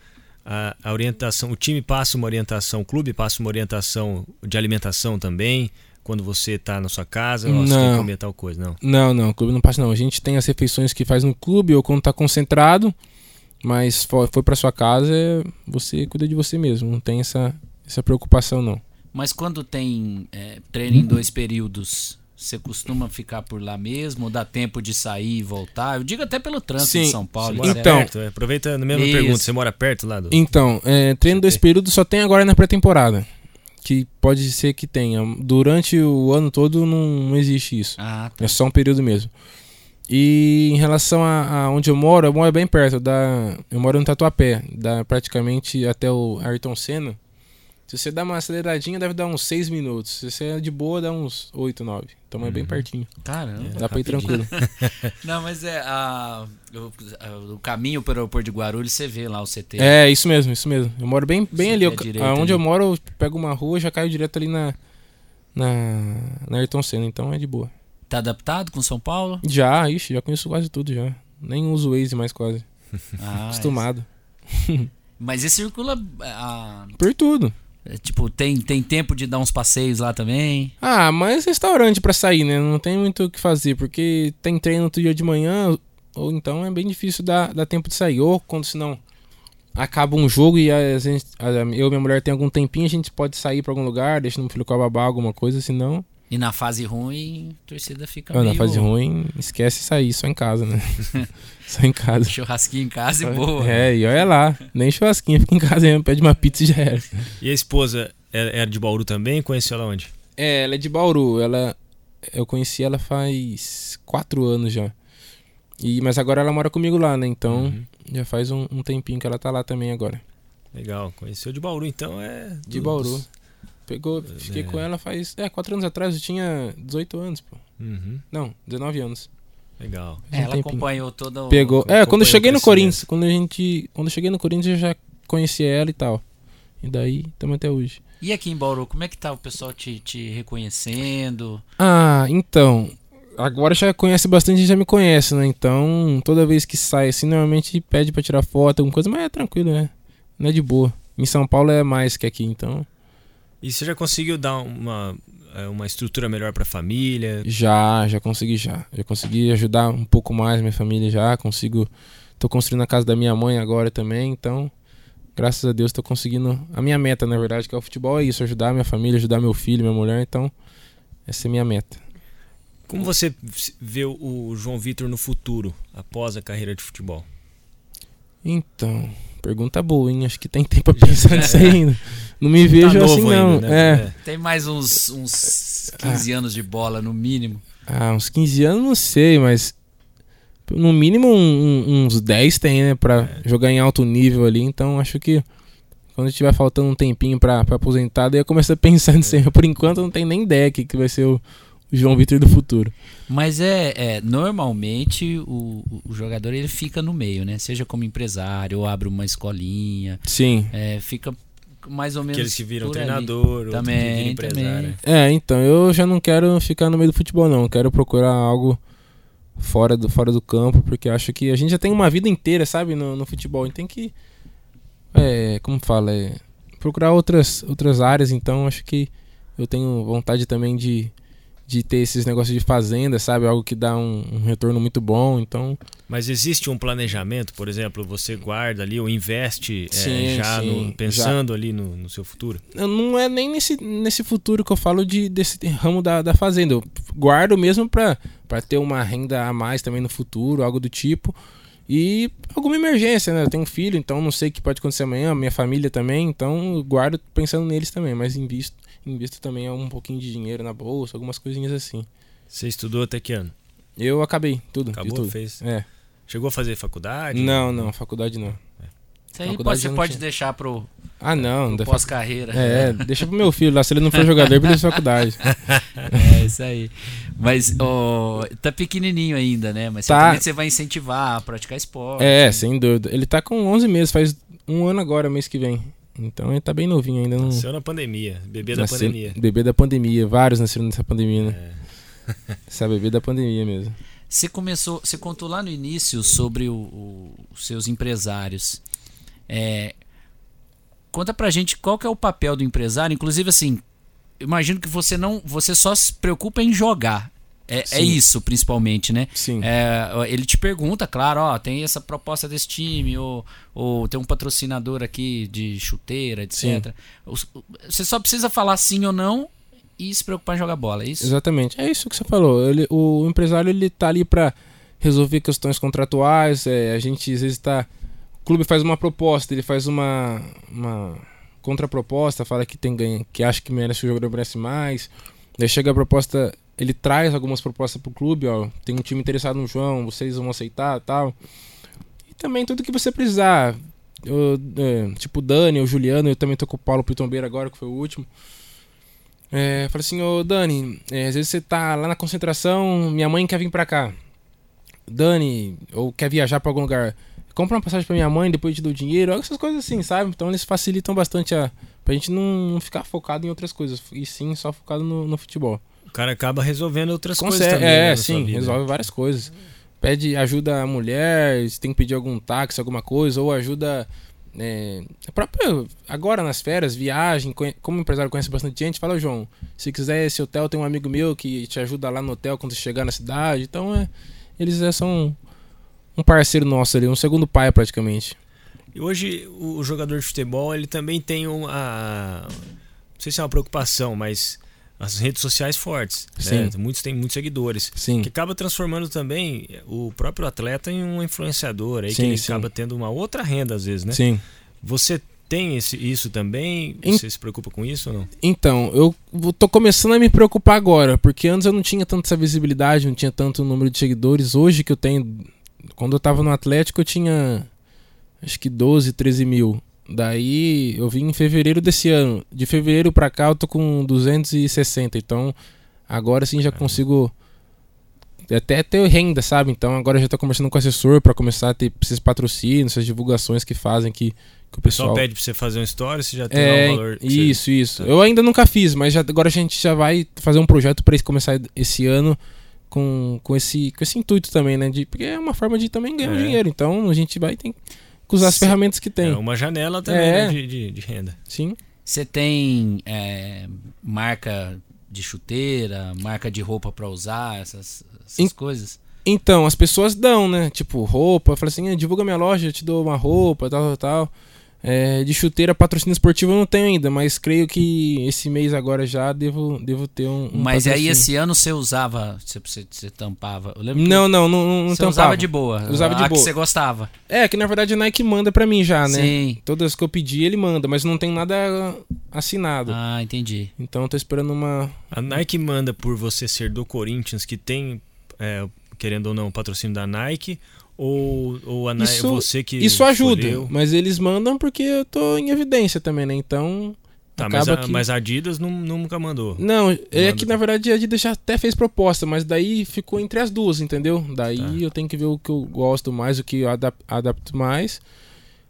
a, a orientação, o time passa uma orientação, o clube passa uma orientação de alimentação também, quando você tá na sua casa, você tem que Não. comer tal coisa, não. Não, não, o clube não passa não. A gente tem as refeições que faz no clube ou quando tá concentrado, mas fo- foi pra sua casa, é- você cuida de você mesmo. Não tem essa, essa preocupação não. Mas quando tem é, treino em dois períodos, você costuma ficar por lá mesmo? Ou dá tempo de sair e voltar? Eu digo até pelo trânsito de Sim. São Você Paulo. mora etc. Então- perto, é? aproveita na mesma Isso. pergunta, você mora perto lá do... Então, é, treino dois períodos só tem agora na pré-temporada. Que pode ser que tenha. Durante o ano todo não, não existe isso. Ah, tá. É só um período mesmo. E em relação a, a onde eu moro, eu moro bem perto. Da, eu moro no Tatuapé. Dá praticamente até o Ayrton Senna. Se você dá uma aceleradinha, deve dar uns 6 minutos. Se você é de boa, dá uns 8, 9. Então é bem pertinho. Caramba. Dá pra ir tranquilo. Não, mas é a, o, o caminho para o aeroporto de Guarulhos, você vê lá o CT. É, isso mesmo, isso mesmo. Eu moro bem, bem ali. Eu, direita onde ali. eu moro, eu pego uma rua já caio direto ali na. Na. Na Ayrton Senna, então é de boa. Tá adaptado com São Paulo? Já, ixi, já conheço quase tudo já. Nem uso Waze mais quase. Ah, Acostumado. é. Mas e circula. Por tudo. É, tipo, tem, tem tempo de dar uns passeios lá também? Ah, mas restaurante pra sair, né? Não tem muito o que fazer, porque tem treino outro dia de manhã, ou então é bem difícil dar, dar tempo de sair. Ou quando senão acaba um jogo e a gente, a- eu e minha mulher tem algum tempinho, a gente pode sair pra algum lugar, deixa no filho com a babá, alguma coisa, senão. E na fase ruim, a torcida fica Ah, meio... na fase ruim, esquece sair, só em casa, né? só em casa. Churrasquinho em casa e boa. É, e olha lá, nem churrasquinho, fica em casa mesmo, pede uma pizza e já era. E a esposa era era de Bauru também? Conheceu ela onde? É, ela é de Bauru. Ela, eu conheci ela faz quatro anos já. E, mas agora ela mora comigo lá, né? Então Uhum. já faz um, um tempinho que ela tá lá também agora. Legal, conheceu de Bauru, então é. De Bauru. Pegou, fiquei É. com ela faz. É, quatro anos atrás, eu tinha 18 anos, pô. Uhum, Não, 19 anos. legal. É, ela tempinho. acompanhou todo o... Pegou. É, quando eu cheguei no. Corinthians, quando a gente. Quando eu cheguei no Corinthians, eu já conhecia ela e tal. E daí, estamos até hoje. E aqui em Bauru, como é que tá o pessoal te, te reconhecendo? Ah, então. Agora já conhece bastante gente já me conhece, né? Então, toda vez que sai assim, normalmente pede pra tirar foto, alguma coisa, mas é tranquilo, né? Não é de boa. Em São Paulo é mais que aqui, então. E você já conseguiu dar uma, é, uma estrutura melhor pra família? Já, já consegui já. Já consegui ajudar um pouco mais minha família já. Consigo. Tô construindo a casa da minha mãe agora também, então. Graças a Deus tô conseguindo. A minha meta, na verdade, que é o futebol, é isso: ajudar minha família, ajudar meu filho, minha mulher. Então, essa é a minha meta. Como você vê o João Vitor no futuro, após a carreira de futebol? Então, pergunta boa, hein? Acho que tem tempo pra pensar nisso ainda. Não me vejo Tá assim, novo não. ainda, né? É. Tem mais uns, uns 15 anos de bola, no mínimo. Ah, uns 15 anos, não sei, mas. No mínimo um- um- uns 10 tem, né? Pra jogar em alto nível ali. Então, acho que. Quando tiver faltando um tempinho pra, pra aposentar, daí eu começo a pensar nisso aí. Por enquanto, eu não tenho nem ideia que, que vai ser o, o João Vitor do futuro. Mas é, é, normalmente o, o- jogador ele fica no meio, né? Seja como empresário ou abre uma escolinha, Sim. é, fica mais ou menos Aqueles que viram treinador, Também, vira empresário. também. É, então, eu já não quero ficar no meio do futebol, não. Eu quero procurar algo fora do, fora do campo, porque eu acho que a gente já tem uma vida inteira, sabe, no, no futebol. A gente tem que. É, como fala? É, procurar outras, outras áreas, então acho que eu tenho vontade também de, de ter esses negócios de fazenda, sabe? Algo que dá um, um retorno muito bom, então. Mas existe um planejamento, por exemplo, você guarda ali ou investe é, Sim, já no- sim, pensando ali no, no seu futuro? Não é nem nesse, nesse futuro que eu falo de, desse ramo da, da fazenda. Eu guardo mesmo pra ter uma renda a mais também no futuro, algo do tipo. E alguma emergência, né? Eu tenho um filho, então não sei o que pode acontecer amanhã, minha família também, então guardo pensando neles também, mas invisto, invisto também um pouquinho de dinheiro na bolsa, algumas coisinhas assim. Você estudou até que ano? Eu acabei tudo, Acabou? tudo. Fez? É. Chegou a fazer faculdade? Não, não, faculdade não. Isso aí pode- você pode tinha. deixar pro, Ah, não, pro pós-carreira. É, deixa pro meu filho lá, se ele não for jogador, ele faz faculdade. É, isso aí. Mas ó, tá pequenininho ainda, né? Mas Tá. certamente você vai incentivar a praticar esporte. É, sem dúvida. Ele tá com 11 meses, faz um ano agora, mês que vem. Então ele tá bem novinho ainda. Não... Nasceu na pandemia, bebê da Nasceu- pandemia. Bebê da pandemia. Vários nasceram nessa pandemia, né? É. Essa bebê da pandemia mesmo. Você começou, você contou lá no início sobre o- o- os seus empresários. É, conta pra gente qual que é o papel do empresário. Inclusive, assim, imagino que você não, você só se preocupa em jogar. É, é Sim. isso, principalmente, né? Sim. É, ele te pergunta, claro, ó, tem essa proposta desse time, ou, ou tem um patrocinador aqui de chuteira, etc. Os- Você só precisa falar sim ou não e se preocupar em jogar bola, é isso? Exatamente. É isso que você falou. Ele, o empresário ele tá ali pra resolver questões contratuais. é, a gente às vezes tá. Clube faz uma proposta, ele faz uma, uma contraproposta, fala que tem ganho, que acha que merece o jogador merece mais. Daí chega a proposta, ele traz algumas propostas pro clube, ó. Tem um time interessado no João, vocês vão aceitar tal. E também tudo que você precisar. eu, é, tipo o Dani, o Juliano, eu também tô com o Paulo Pitombeira agora, que foi o último. É, falei assim, ô Dani, é, às vezes você tá lá na concentração, minha mãe quer vir pra cá. Dani, ou quer viajar pra algum lugar. Compra uma passagem pra minha mãe, depois te dou dinheiro, essas coisas assim, sabe? Então eles facilitam bastante a. pra gente não, ficar focado em outras coisas, e sim só focado no, no futebol. O cara acaba resolvendo outras Consegue, coisas também. é, né, na sua sim, resolve várias coisas. Pede ajuda a mulher, se tem que pedir algum táxi, alguma coisa, ou ajuda. É, a própria, agora nas férias, viagem, como empresário conhece bastante gente, fala, "Ô, João, se quiser esse hotel, tem um amigo meu que te ajuda lá no hotel quando chegar na cidade. Então, é, eles é, são um parceiro nosso ali, um segundo pai praticamente. E hoje o jogador de futebol ele também tem uma. Não sei se é uma preocupação, mas as redes sociais fortes. né? Muitos têm muitos seguidores. Sim. Que acaba transformando também o próprio atleta em um influenciador. Aí que Sim, ele sim. acaba tendo uma outra renda, às vezes, né? Sim. Você tem esse, isso também? Você se preocupa com isso ou não? Então, eu tô começando a me preocupar agora, porque antes eu não tinha tanta essa visibilidade, não tinha tanto número de seguidores. Hoje que eu tenho. Quando eu tava no Atlético, eu tinha acho que 12, 13 mil. Daí eu vim em fevereiro desse ano. De fevereiro pra cá eu tô com 260. Então agora sim já consigo até ter renda, sabe? Então agora eu já tô conversando com o assessor pra começar a ter esses patrocínios, essas divulgações que fazem que, que o O pessoal pessoal. pede pra você fazer uma história, você já tem É, um valor. que você- isso, isso. Tá. Eu ainda nunca fiz, mas já, agora a gente já vai fazer um projeto para começar esse ano com, com, esse, com esse intuito também, né? De, porque é uma forma de também ganhar É. dinheiro. Então a gente vai ter que usar as Sim. ferramentas que tem. É uma janela também É. né, de, de, de renda. Sim. Você tem é, marca de chuteira, marca de roupa pra usar, essas, essas Em- coisas? Então, as pessoas dão, né? Tipo, roupa. Fala assim, "Ah, divulga minha loja, eu te dou uma roupa, tal, tal, tal. É, de chuteira, patrocínio esportivo eu não tenho ainda, mas creio que esse mês agora já devo, devo ter um. um Mas aí patrocínio. esse ano você usava, você, você, você tampava. Eu lembro que Não, não, não, não, você usava tampava. de boa. Usava de a boa. que você gostava. É, que na verdade a Nike manda pra mim já, né? Sim. Todas que eu pedi ele manda, mas não tem nada assinado. Ah, entendi. Então eu tô esperando uma. A Nike manda por você ser do Corinthians, que tem, é, querendo ou não, o patrocínio da Nike, ou, ou a Isso- você que. Isso ajuda, escolheu? mas eles mandam porque eu tô em evidência também, né? Então. Tá, mas, a, que... mas a Adidas nu- nunca mandou. Não, é Manda que na verdade a Adidas já até fez proposta, mas daí ficou entre as duas, entendeu? Daí Tá. eu tenho que ver o que eu gosto mais, o que eu adap- adapto mais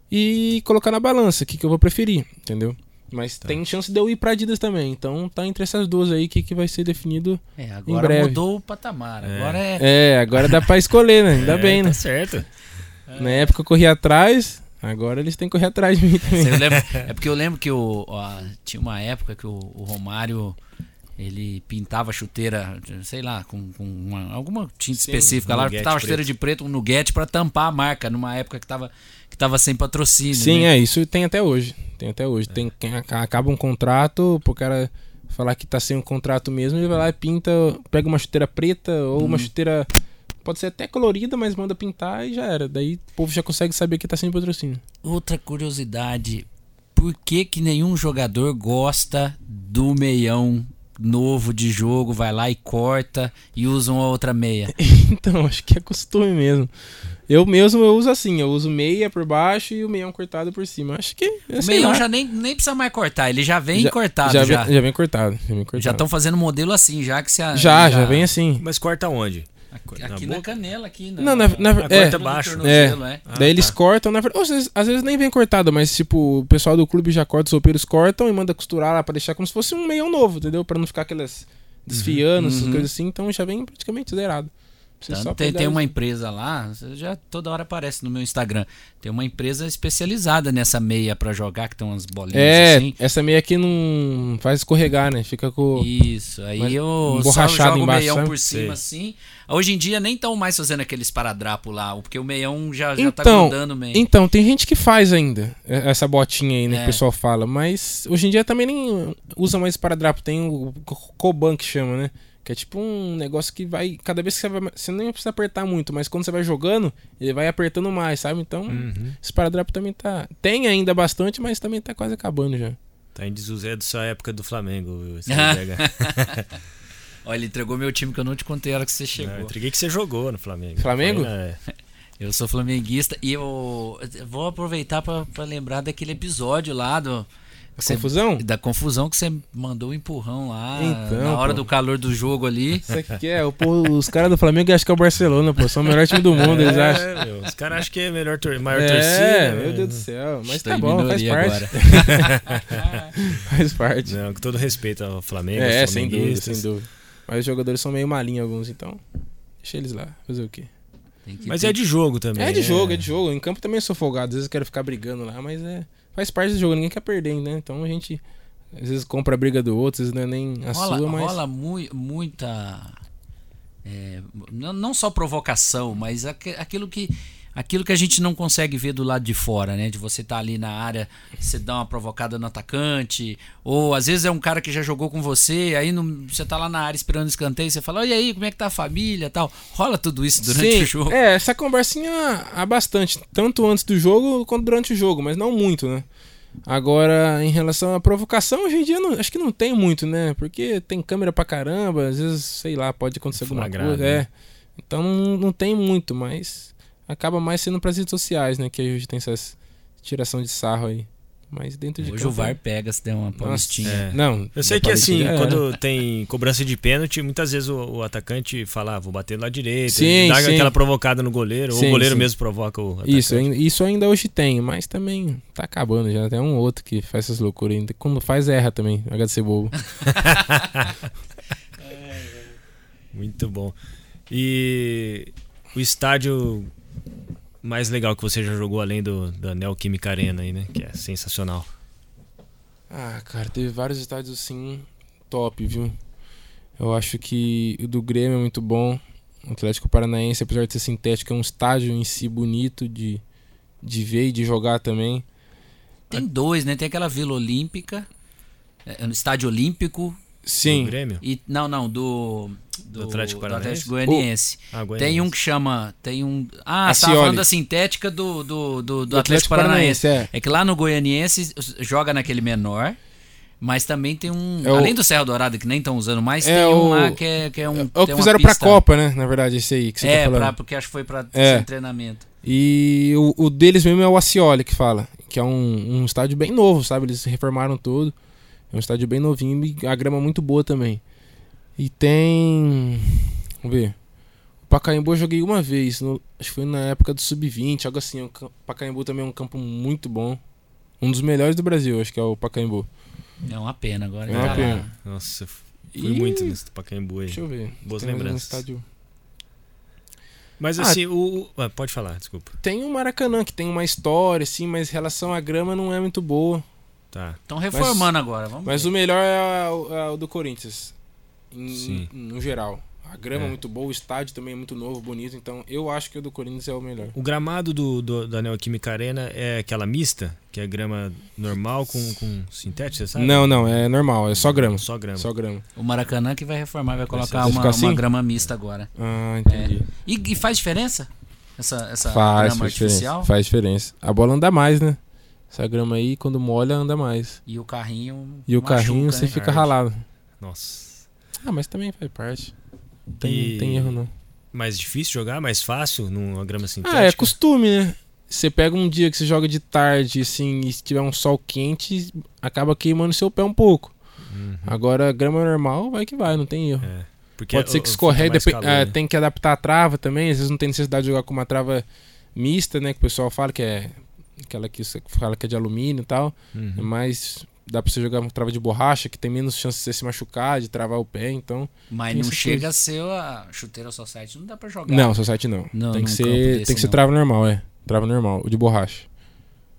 e colocar na balança o que, que eu vou preferir, entendeu? Mas Tá. tem chance de eu ir pra Adidas também, então tá entre essas duas aí que, que vai ser definido. É, agora breve. mudou o patamar. É. Agora é. É, agora dá pra escolher, né? Ainda É, bem, tá né? certo. Na época eu corri atrás, agora eles têm que correr atrás de mim também. Você lembra- é porque eu lembro que o, ó, tinha uma época que o, o Romário ele pintava a chuteira, sei lá, com, com uma- alguma tinta Sim, específica lá, nuguete pintava a chuteira preto. de preto, um nuguete pra tampar a marca, numa época que tava, que tava sem patrocínio. Sim, né? é, isso tem até hoje. Tem até hoje. Tem quem aca- acaba um contrato, pro cara falar que tá sem um contrato mesmo, ele vai lá e pinta, pega uma chuteira preta ou uma chuteira pode ser até colorida, mas manda pintar e já era. Daí o povo já consegue saber que tá sem patrocínio. Outra curiosidade, por que que nenhum jogador gosta do meião novo de jogo, vai lá e corta e usa uma outra meia? então, acho que é costume mesmo. Eu mesmo eu uso assim, eu uso meia por baixo e o meião cortado por cima. Acho que é, O meião lá. já nem, nem precisa mais cortar, ele já vem Já- cortado já, já. Vem, já vem cortado. Já. Já estão fazendo modelo assim, já que se a, já, já vem assim. Mas corta onde? Aqui, Na aqui na, canela, aqui. Na, Não, na- na- Ah, é. corta baixo. tornozelo, é. Ah, Daí eles tá. cortam, na verdade. Às vezes, às vezes nem vem cortado, mas tipo, o pessoal do clube já corta, os roupeiros cortam e manda costurar lá pra deixar como se fosse um meião novo, entendeu? Pra não ficar aquelas desfiando, essas Uhum. coisas assim, então já vem praticamente zerado. Só tem, tem uma empresa lá, já toda hora aparece no meu Instagram. Tem uma empresa especializada nessa meia pra jogar, que tem umas bolinhas É, assim. essa meia aqui não faz escorregar, né? Fica com. Isso, aí eu só emborrachado jogo o meião sabe? por cima Sei. assim. Hoje em dia nem estão mais fazendo aqueles paradrapos lá, porque o meião já, já tá Então, grudando meio. Então, tem gente que faz ainda é, essa botinha aí, né? É. Que o pessoal fala. Mas hoje em dia também nem usa mais paradrapo. Tem o co- Koban que chama, né? Que é tipo um negócio que vai. Cada vez que você vai. Você nem precisa apertar muito, mas quando você vai jogando, ele vai apertando mais, sabe? Então, Uhum. esse paradrapo também tá. Tem ainda bastante, mas também tá quase acabando já. Tá em desuso é da sua época do Flamengo. viu? Esse. Olha, ele entregou meu time que eu não te contei a hora que você Não, eu chegou. entreguei que você jogou no Flamengo. Flamengo? Foi, né? Eu sou flamenguista e eu vou aproveitar para lembrar daquele episódio lá do Você, confusão? Da confusão que você mandou um empurrão lá Então, na hora pô. do calor do jogo ali. Isso aqui é, o, pô, os caras do Flamengo acham que é o Barcelona, pô. São o melhor time do mundo, eles acham. É, meu, os caras acham que é melhor tor maior É, torcida. meu né? Deus do céu. Mas Estou tá bom, faz parte. faz parte. Não, com todo respeito ao Flamengo, É, sem dúvida, sem dúvida. Mas os jogadores são meio malinhos alguns, então. Deixa eles lá, fazer o quê? Tem que Mas ter- é de jogo também. É de né? jogo, é de jogo. Em campo também eu sou folgado, às vezes eu quero ficar brigando lá, mas é. Faz parte do jogo, ninguém quer perder, né? Então a gente às vezes compra a briga do outro, às vezes não é nem a rola, sua, mas. rola mui- muita. é, não, só provocação, mas aque- aquilo que. Aquilo que a gente não consegue ver do lado de fora, né? De você estar ali na área, você dá uma provocada no atacante, ou às vezes é um cara que já jogou com você, aí não- você tá lá na área esperando o escanteio, você fala, e aí, como é que tá a família tal. Rola tudo isso durante Sim, o jogo. É, essa conversinha há bastante, tanto antes do jogo quanto durante o jogo, mas não muito, né? Agora, em relação à provocação, hoje em dia não- acho que não tem muito, né? Porque tem câmera pra caramba, às vezes, sei lá, pode acontecer alguma Flagrado, coisa. né? É. Então não, não tem muito, mas acaba mais sendo pras redes sociais, né? Que hoje tem essas tiração de sarro aí. Mas dentro de Hoje o VAR pega se der uma paulistinha. É. Não. Eu sei que assim, era. quando tem cobrança de pênalti, muitas vezes o, o atacante fala, ah, vou bater lá direito, Sim, dá sim. aquela provocada no goleiro, ou Sim, o goleiro sim. mesmo provoca o atacante. Isso, ainda- isso ainda hoje tem, mas também tá acabando já. Tem um outro que faz essas loucuras ainda. Quando faz, erra também. H de ser bobo. Muito bom. E o estádio mais legal que você já jogou além do da Neoquímica Arena aí, né? Que é sensacional. Ah, cara, teve vários estádios assim top, viu? Eu acho que o do Grêmio é muito bom. O Atlético Paranaense, apesar de ser sintético, é um estádio em si bonito de, de ver e de jogar também. Tem dois, né? Tem aquela Vila Olímpica, é, no Estádio Olímpico, Do Sim. Grêmio? e. Não, não, do. Do, Do Atlético do Paranaense? Goianiense. Ah, Goianiense. Tem um que chama. Tem um. Ah, A você tava falando da sintética do, do, do, do Do Atlético, Paranaense. é. É que lá no Goianiense joga naquele menor. Mas também tem um. É o- além do Serra Dourada, que nem estão usando mais, É tem um o- lá que é, que é um. É o que fizeram pra pista- Copa, né? Na verdade, esse aí que você É, tá falando. pra, porque acho que foi pra É. treinamento. E o, o deles mesmo é o Acioli que fala. Que é um, um estádio bem novo, sabe? Eles reformaram tudo. É um estádio bem novinho e a grama é muito boa também. E tem. Vamos ver. O Pacaembu eu joguei uma vez. no- acho que foi na época do Sub-20, algo assim. O cam- Pacaembu também é um campo muito bom. Um dos melhores do Brasil, acho que é o Pacaembu. É uma pena agora. É uma pena. lá. Nossa, fui E- muito nesse Pacaembu aí. Deixa eu ver. Boas Tem um lembranças. estádio. Mas Ah, assim, o. o- ah, pode falar, desculpa. Tem o Maracanã, que tem uma história, assim, mas em relação à grama não é muito boa. Tá. Estão reformando agora, vamos Mas ver. o melhor é, a- é o do Corinthians. Em- Sim. no geral. A grama é. É. muito boa, o estádio também é muito novo, bonito. Então eu acho que o do Corinthians é o melhor. O gramado do, do- da Neoquímica Arena é aquela mista, que é grama normal com, com sintético, sabe? Não, não, é normal, é só grama. Só grama. Só grama. O Maracanã que vai reformar, vai colocar Vai uma, ficar assim? uma grama mista agora. Ah, entendi. E, e faz diferença? Essa, essa faz, grama faz artificial? diferença. Faz diferença. A bola anda mais, né? Essa grama aí, quando molha, anda mais. E o carrinho. E o machuca, carrinho né? você fica Arde. ralado. Nossa. Ah, mas também faz parte. Não tem, E- tem erro, não. Mais difícil jogar? Mais fácil numa grama sintética? Ah, é costume, né? Você pega um dia que você joga de tarde, assim, e se tiver um sol quente, acaba queimando seu pé um pouco. Uhum. Agora, grama normal, vai que vai, não tem erro. É. Porque Pode ser que fica escorregue, depe- calor, é, né? tem que adaptar a trava também. Às vezes não tem necessidade de jogar com uma trava mista, né? Que o pessoal fala que é aquela que você fala que é de alumínio e tal. Uhum. É mais dá pra você jogar uma trava de borracha que tem menos chance de você se machucar, de travar o pé, então. Mas não chega coisas. a ser a chuteira Society, não dá pra jogar. Não, Society não. Não, tem que ser, desse, tem que ser não. trava normal, é. Trava normal, o de borracha.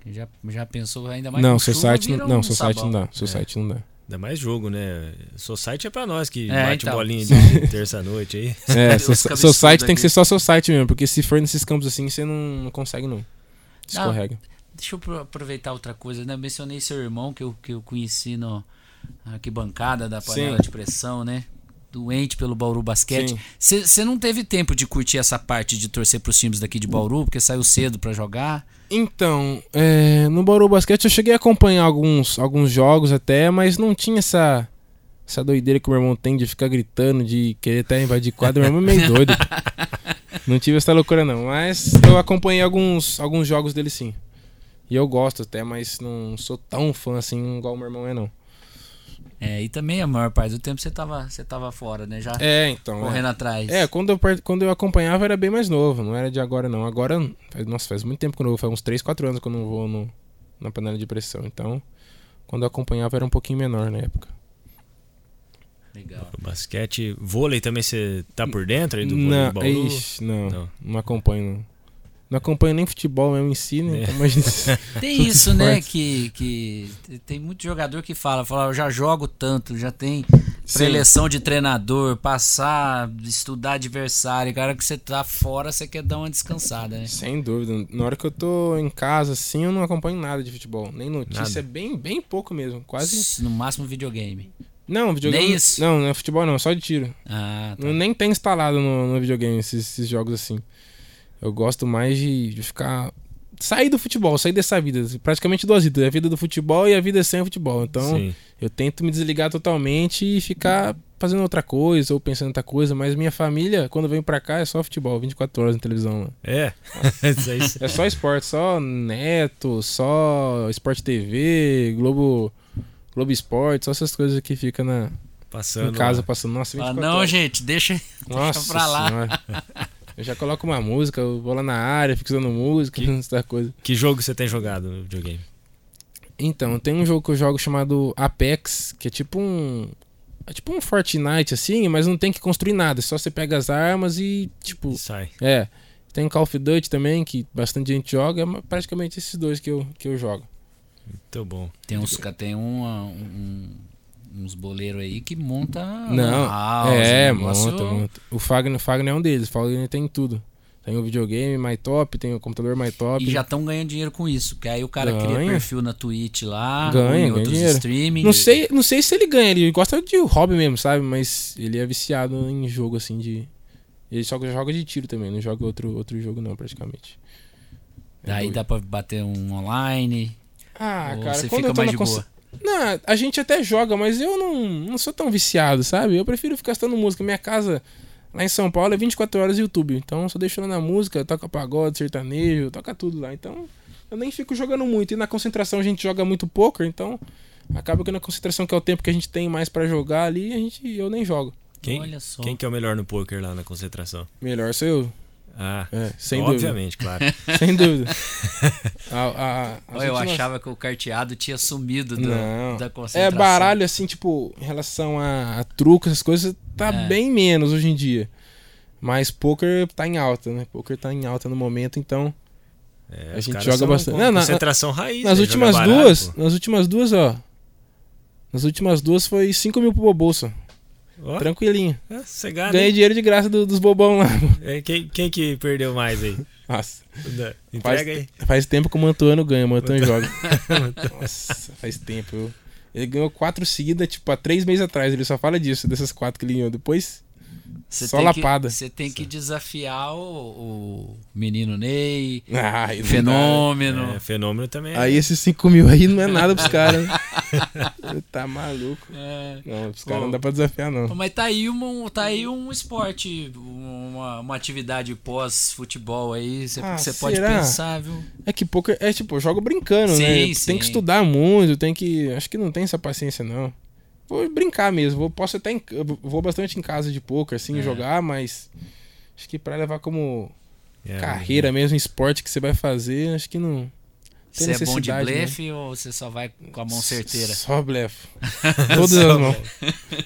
Já, já pensou ainda mais não, chuva, Society vira não, não, um Society sabão. não dá. Society não dá. Ainda mais jogo, né? Society é pra nós que É, bate então. bolinha de terça-noite aí. É, so, Society tem que ser só Society mesmo, porque se for nesses campos assim, você não, não consegue não. Escorrega. Deixa eu pro- aproveitar outra coisa, né? Eu mencionei seu irmão que eu, que eu conheci no na arquibancada da panela Sim. de pressão, né? Doente pelo Bauru Basquete. Você não teve tempo de curtir essa parte de torcer pros times daqui de Bauru, porque saiu cedo pra jogar. Então, é, no Bauru Basquete eu cheguei a acompanhar alguns, alguns jogos até, mas não tinha essa, essa doideira que o meu irmão tem de ficar gritando, de querer até invadir quadra. Meu irmão é meio doido. não tive essa loucura não, mas eu acompanhei alguns, alguns jogos dele sim. E eu gosto até, mas não sou tão fã assim igual o meu irmão é não. É, e também a maior parte do tempo você tava, você tava fora, né? Já É, então. correndo é. atrás. É, quando eu, quando eu acompanhava era bem mais novo, não era de agora não. Agora, nossa, faz muito tempo que eu não vou, faz uns 3, 4 anos que eu não vou no, na panela de pressão. Então, quando eu acompanhava era um pouquinho menor na época. Legal. Basquete, vôlei também você tá por dentro aí do vôlei não, do Bauru? ixi, não, Não. não, acompanho não. Não acompanho nem futebol mesmo em si, né? É. Então, imagina- Tem isso, né? Que, que tem muito jogador que fala, fala, eu já jogo tanto, já tem Sim. preleção de treinador, passar, estudar adversário. Cara, que você tá fora, você quer dar uma descansada, né? Sem dúvida. Na hora que eu tô em casa, assim, eu não acompanho nada de futebol. Nem notícia, Nada. é bem, bem pouco mesmo. Quase. No máximo videogame. Não, videogame. Nem isso? Não, não é futebol não, só de tiro. Ah, tá. Eu nem tem instalado no, no videogame esses, esses jogos assim. Eu gosto mais de, de ficar. Sair do futebol, sair dessa vida. Praticamente duas vidas. A vida do futebol e a vida sem o futebol. Então, Sim. eu tento me desligar totalmente e ficar fazendo outra coisa ou pensando em outra coisa. Mas minha família, quando vem pra cá, é só futebol, 24 horas na televisão. Lá. É. É só esporte, só Neto, só Esporte TV, Globo, Globo Esporte, só essas coisas que fica na, passando. em casa passando. Nossa, Ah, 24 não, horas. gente, deixa, Nossa deixa pra lá. senhora. Eu já coloco uma música, eu vou lá na área, fico usando música, Que- essa coisa. Que jogo você tem jogado no videogame? Então, tem um jogo que eu jogo chamado Apex, que é tipo um. É tipo um Fortnite, assim, mas não tem que construir nada. Só você pega as armas e, tipo. Sai. É. Tem Call of Duty também, que bastante gente joga. É praticamente esses dois que eu, que eu jogo. Muito bom. Tem uns, tem uma- um- uns boleiros aí que monta Não, house, é, um monta, monta. O Fagner, o Fagner é um deles. O Fagner tem tudo. Tem o videogame mais top, tem o computador mais top. E já estão ganhando dinheiro com isso, porque aí o cara cria Ganha. perfil na Twitch lá, Ganha, em ganha outros dinheiro. streaming. Não sei, não sei se ele ganha, ele gosta de hobby mesmo, sabe? Mas ele é viciado em jogo assim de. Ele só joga de tiro também, não joga outro, outro jogo não, praticamente. É Daí doido. dá pra bater um online. Ah, ou cara, você quando fica eu tô mais na de boa. Não, a gente até joga, mas eu não, não sou tão viciado, sabe? Eu prefiro ficar estando música. Minha casa lá em São Paulo é 24 horas YouTube. Então eu só deixo lá na música, toca pagode, sertanejo, toca tudo lá. Então eu nem fico jogando muito. E na concentração a gente joga muito poker, então acaba que na concentração, que é o tempo que a gente tem mais pra jogar ali, a gente, eu nem jogo. Quem, Olha só. quem que é o melhor no poker lá na concentração? Melhor sou eu. Ah, É, sem dúvida. obviamente, claro. Sem dúvida. A- a- Olha, eu últimas- achava que o carteado tinha sumido do- Não. da É concentração. baralho, assim, tipo, em relação a, a truco, essas coisas, tá É. bem menos hoje em dia. Mas poker tá em alta, né? Poker tá em alta no momento, então. É, A gente joga bastante. Não, na- concentração raiz. nas né? últimas baralho, duas, pô. nas últimas duas, ó. Nas últimas duas foi 5 mil pro bolsa. Ó, Tranquilinho. é, cegado, Ganhei hein? dinheiro de graça do- dos bobão lá. É, quem, quem que perdeu mais aí? Nossa. Da- Faz, Entrega aí. faz tempo que o Mantuano ganha, o Mantuano joga. Nossa, faz tempo. Ele ganhou quatro seguidas, tipo, há três meses atrás. Ele só fala disso, dessas quatro que ele ganhou. Depois, Você Só tem lapada. Que, você tem que desafiar o, o menino Ney, não dá. fenômeno. É, fenômeno também. é- Aí esses 5 mil aí não é nada pros caras. né? tá maluco. É. Não, pros caras não dá pra desafiar, não. Mas tá aí, um, tá aí um esporte, uma, uma atividade pós-futebol aí, você Ah, você pode pensar, viu? É que poker é tipo, eu jogo brincando, Sim, né? sim. Tem que estudar muito, tem que. Acho que não tem essa paciência, não. Vou brincar mesmo. Vou, posso até. em- vou bastante em casa de poker, assim, É. jogar, mas. Acho que pra levar como é, carreira mesmo, esporte que você vai fazer, acho que não. Você é bom de né? blefe ou você só vai com a mão certeira? Só blefe. Todas as mãos.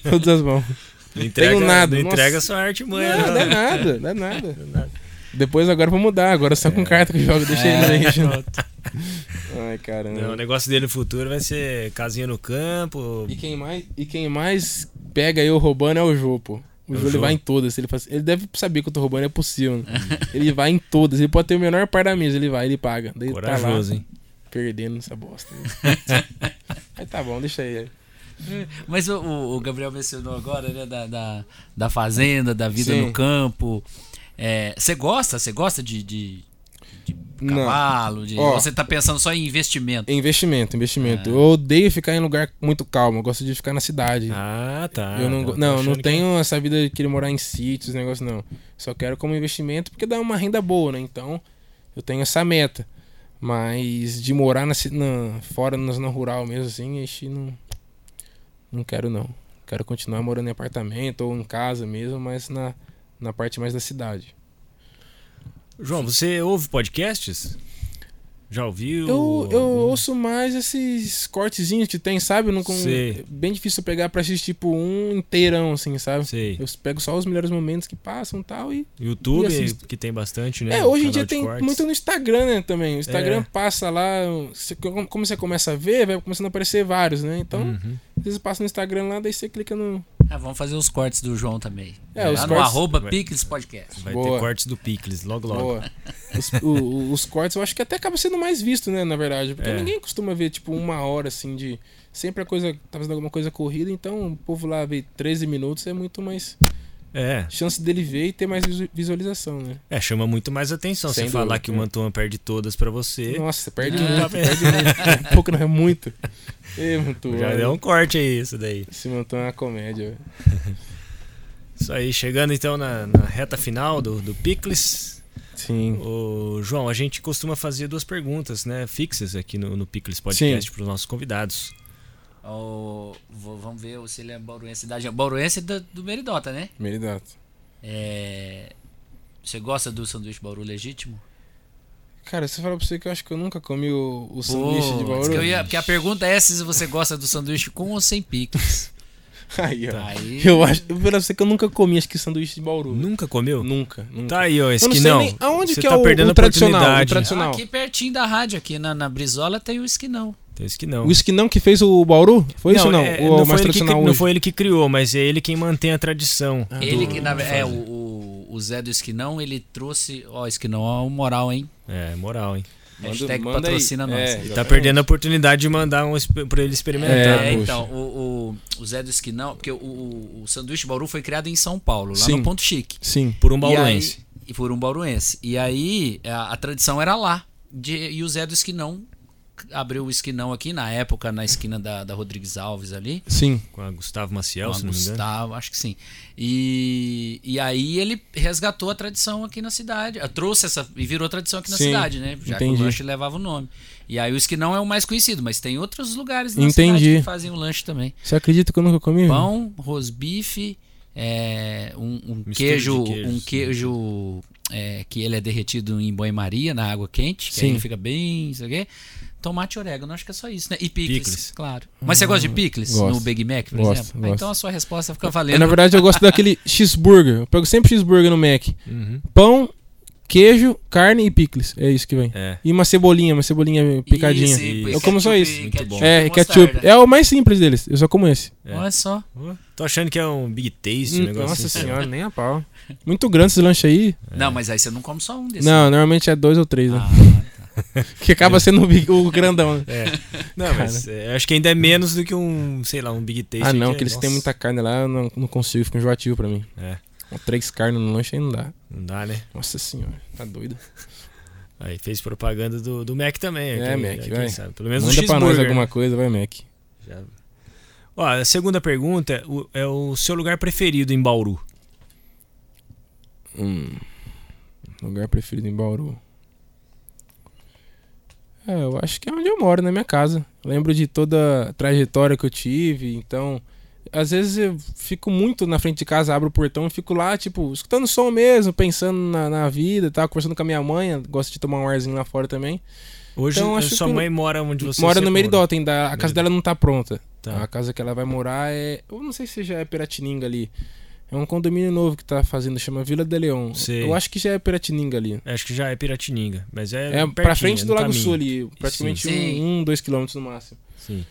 Todas as mãos. Não entrega, Tenho nada, Não nossa. entrega sua arte manha, Não, não. dá nada, dá nada. Depois agora vou mudar, agora só com carta que eu jogo, deixa ele aí. Ai, caramba. Não, o negócio dele no futuro vai ser casinha no campo. E quem mais, e quem mais pega eu roubando é o Jô, pô. O É o Jô ele vai em todas. Ele, faz- ele deve saber que eu tô roubando, é possível. né? ele vai em todas. Ele pode ter o menor par da mesa, ele vai, ele paga. Daí Corajoso, tá lá, hein? perdendo essa bosta. Aí tá bom, deixa aí. Mas o, o- Gabriel mencionou agora, né, da, da, da fazenda, da vida Sim. no campo. É, Você gosta? Você gosta de, de, de Não. cavalo? De... Ó. Você tá pensando só em investimento? Investimento, investimento. É. Eu odeio ficar em lugar muito calmo. Eu gosto de ficar na cidade. Ah, tá. eu não, go- tô não, não achando que- tenho essa vida de querer morar em sítios, negócio não. Só quero como investimento porque dá uma renda boa, né? Então, eu tenho essa meta. Mas de morar na, na fora na zona rural mesmo assim, ixi, não não quero não. Quero continuar morando em apartamento ou em casa mesmo, mas na na parte mais da cidade. João, você ouve podcasts? Já ouviu? Eu, eu ouço mais esses cortezinhos que tem, sabe? Eu Não, com- Sei. bem difícil pegar pra assistir tipo um inteirão, assim, sabe? Sei. Eu pego só os melhores momentos que passam e tal e. YouTube, E que tem bastante, né? é, hoje em dia tem cortes. muito no Instagram, né? Também. O Instagram É. passa lá. você- como você começa a ver, vai começando a aparecer vários, né? Então, Uhum. Às vezes passa no Instagram lá, daí você clica no. Ah, vamos fazer os cortes do João também. É, Lá os no cortes- arroba Vai. Picles Podcast. Vai Boa. ter cortes do Picles, logo logo. Boa. Os, o- os cortes eu acho que até acaba sendo mais visto, né? Na verdade. Porque É. ninguém costuma ver, tipo, uma hora assim de. Sempre a coisa. Tá fazendo alguma coisa corrida, então o povo lá vê 13 minutos é muito mais. É, chance dele ver e ter mais visu- visualização, né? é, chama muito mais atenção. Sem Você falar dúvida, que o é. Mantuan perde todas pra você. Nossa, perde Ah. muito, perde muito. Um pouco não é muito. Ê, muito. Já deu um corte aí, isso daí. Esse montão é uma comédia. Isso aí, chegando então na, na reta final do, do Picles. Sim. Ô, João, a gente costuma fazer duas perguntas, né, fixas aqui no, no Picles Podcast para os nossos convidados. Vou- vamos ver se ele é bauruense da Bauruense do, do Meridota, né? Meridato. É, Você gosta do sanduíche Bauru legítimo? Cara, se eu falar pra você que eu acho que eu nunca comi o, o sanduíche de Bauru. diz que eu ia- porque a pergunta é se você gosta do sanduíche com ou sem picles. Aí, ó. Aí, Eu acho, pra você que eu nunca comi, acho que sanduíche de Bauru. Nunca comeu? Nunca, nunca. Tá aí, ó, esse não nem aonde Você que tá é o, perdendo o. O tradicional. aqui pertinho da rádio, aqui na, na Brizola, tem o esquinão. Tem esse que não. O esquinão que fez o Bauru? Foi isso ou não? é, o não, mais foi ele que, tradicional cri- não hoje? foi ele que criou, mas é ele quem mantém a tradição. Ah, ele do- que, na, é, o, o, o Zé do Esquinão, ele trouxe. Ó, Esquinão, ó, moral, hein? É, moral, hein? Manda- Hashtag manda aí. patrocina nós. É, Ele tá exatamente. perdendo a oportunidade de mandar um pra ele experimentar. É, poxa. então, o, o, o Zé do Esquinão, porque o, o, o sanduíche Bauru foi criado em São Paulo, lá Sim. no Ponto Chique. Sim. Por um E bauruense. aí- E por um bauruense. E aí, a, a tradição era lá. De, e o Zé do Esquinão abriu o esquinão aqui, na época, na esquina da, da Rodrigues Alves ali. Sim. Com a Gustavo Maciel, Com a se não me engano. Gustavo, acho que sim. E, e aí ele resgatou a tradição aqui na cidade. ah, Trouxe essa. E virou tradição aqui na Sim, cidade, né? Já que entendi. o lanche levava o nome. E aí o esquinão é o mais conhecido, mas tem outros lugares na Entendi. cidade que fazem o lanche também. Você acredita que eu nunca comi? Pão, rosbife, é, um, um queijo, queijos. um queijo é, que ele é derretido em banho-maria, na água quente, que Sim. aí ele fica bem, isso aqui. Tomate e orégano, acho que é só isso, né? E picles, Picles. claro. Mas você gosta de picles gosto. no Big Mac, por Gosto, exemplo? Ah, gosto. Então a sua resposta fica valendo. na verdade, eu gosto daquele cheeseburger. Eu pego sempre cheeseburger no Mac. Uhum. Pão, queijo, carne e picles. É isso que vem. É. E uma cebolinha, uma cebolinha picadinha. Isso, e Eu como só isso. Muito bom. É, ketchup. É o mais simples deles. Eu só como esse. É. Olha só. Tô achando que é um Big Taste, um Hum, negócio Nossa assim. senhora, nem a pau. Muito grande esse lanche aí. Não, mas aí você não come só um desses. Não, normalmente é dois ou três, né? Ah, Que acaba sendo o, o grandão. né? É. Não, mas é, acho que ainda é menos do que um, sei lá, um Big Taste. Ah, não, que que eles nossa, têm muita carne lá, eu não, não consigo, fica enjoativo pra mim. É, Com três carnes no lanche aí não dá. não dá, né? Nossa senhora, tá doido. Aí fez propaganda do, do Mac também. É, quem- Mac, quem vai. sabe. Pelo menos Manda um pra nós alguma coisa, vai, Mac. Já- Ó, a segunda pergunta é o, é o seu lugar preferido em Bauru. Hum, lugar preferido em Bauru. É, eu acho que é onde eu moro, na minha casa. Lembro de toda a trajetória que eu tive, então. Às vezes eu fico muito na frente de casa, abro o portão e fico lá, tipo, escutando som mesmo, pensando na, na vida tal, conversando com a minha mãe, gosto de tomar um arzinho lá fora também. Hoje Então, a acho sua que mãe mora onde você mora no Meridota ainda, a casa Meridota. dela não tá pronta. Tá. A casa que ela vai morar é. Eu não sei se já é Piratininga ali. É um condomínio novo que tá fazendo, chama Vila de Leão. Sei. Eu acho que já é Piratininga ali. Acho que já é Piratininga, mas é É pra pertinho, frente do Lago caminho. Sul ali, praticamente Sim. um, um, dois quilômetros no máximo. Sim.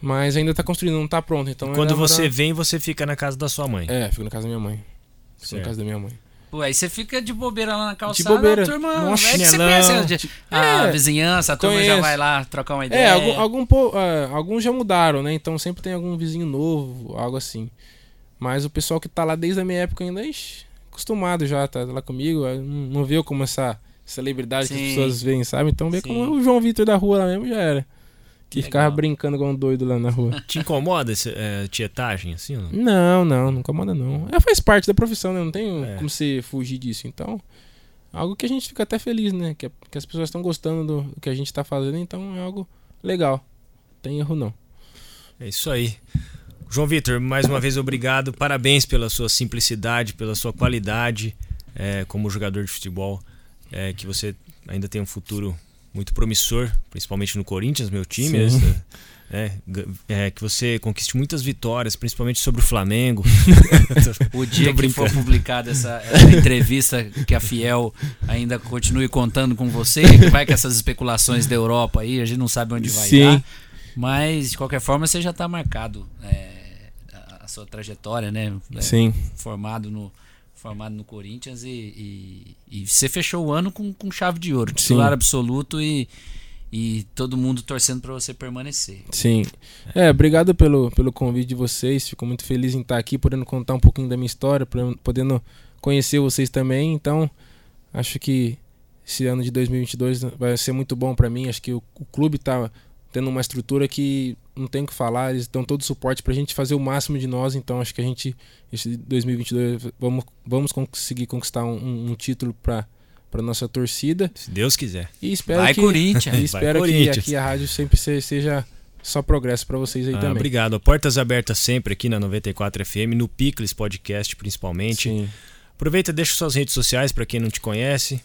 Mas ainda tá construindo, não tá pronto. Então Quando ainda você mora- vem, você fica na casa da sua mãe. É, fico na casa da minha mãe. Fico Certo. na casa da minha mãe. Pô, aí você fica de bobeira lá na calçada, bobeira. a turma, Nossa, é que você chinelão. conhece a, a É, vizinhança, a turma já conheço. vai lá trocar uma ideia. É, algum, algum po- é, alguns já mudaram, né? Então sempre tem algum vizinho novo, algo assim. Mas o pessoal que tá lá desde a minha época ainda, ixi, acostumado já, tá lá comigo. é, Não, viu como essa celebridade que as Sim. pessoas veem, sabe? Então vê Sim. como o João Vitor da rua lá mesmo já era. Que Legal. ficava brincando com um doido lá na rua. Te incomoda essa é, tietagem, assim? não? Não, não, não incomoda não. É, faz parte da profissão, né? Não tem É. como você fugir disso. Então, algo que a gente fica até feliz, né? Que, que as pessoas estão gostando do, do que a gente tá fazendo, então é algo legal. Não tem erro não. É isso aí. João Vitor, mais uma vez obrigado. Parabéns pela sua simplicidade, pela sua qualidade é, como jogador de futebol. É, que você ainda tem um futuro muito promissor, principalmente no Corinthians, meu time. Né? É, é, que você conquiste muitas vitórias, principalmente sobre o Flamengo. O dia que for publicada essa, essa entrevista que a Fiel ainda continue contando com você, que vai com essas especulações da Europa aí, a gente não sabe onde vai Sim. dar. Mas, de qualquer forma, você já está marcado é, a, sua trajetória, né? É, Sim. Formado no, formado no Corinthians e, e, e você fechou o ano com, com chave de ouro, Sim. titular absoluto e, e todo mundo torcendo para você permanecer. Sim. É, obrigado pelo, pelo convite de vocês. Fico muito feliz em estar aqui, podendo contar um pouquinho da minha história, podendo- conhecer vocês também. Então, acho que esse ano de 2022 vai ser muito bom para mim. Acho que o, o clube tá tendo uma estrutura que não tem o que falar. Eles dão todo o suporte pra gente fazer o máximo de nós. Então, acho que a gente, esse 2022, vamos, vamos conseguir conquistar um, um- título para para nossa torcida. Se Deus quiser. E espero Vai, que Corinthians! e espero que Corinthians. aqui a rádio sempre se- seja só progresso para vocês aí Ah, também. obrigado. Portas abertas sempre aqui na 94 FM, no Picles Podcast principalmente. Sim. Aproveita, deixa suas redes sociais para quem não te conhece,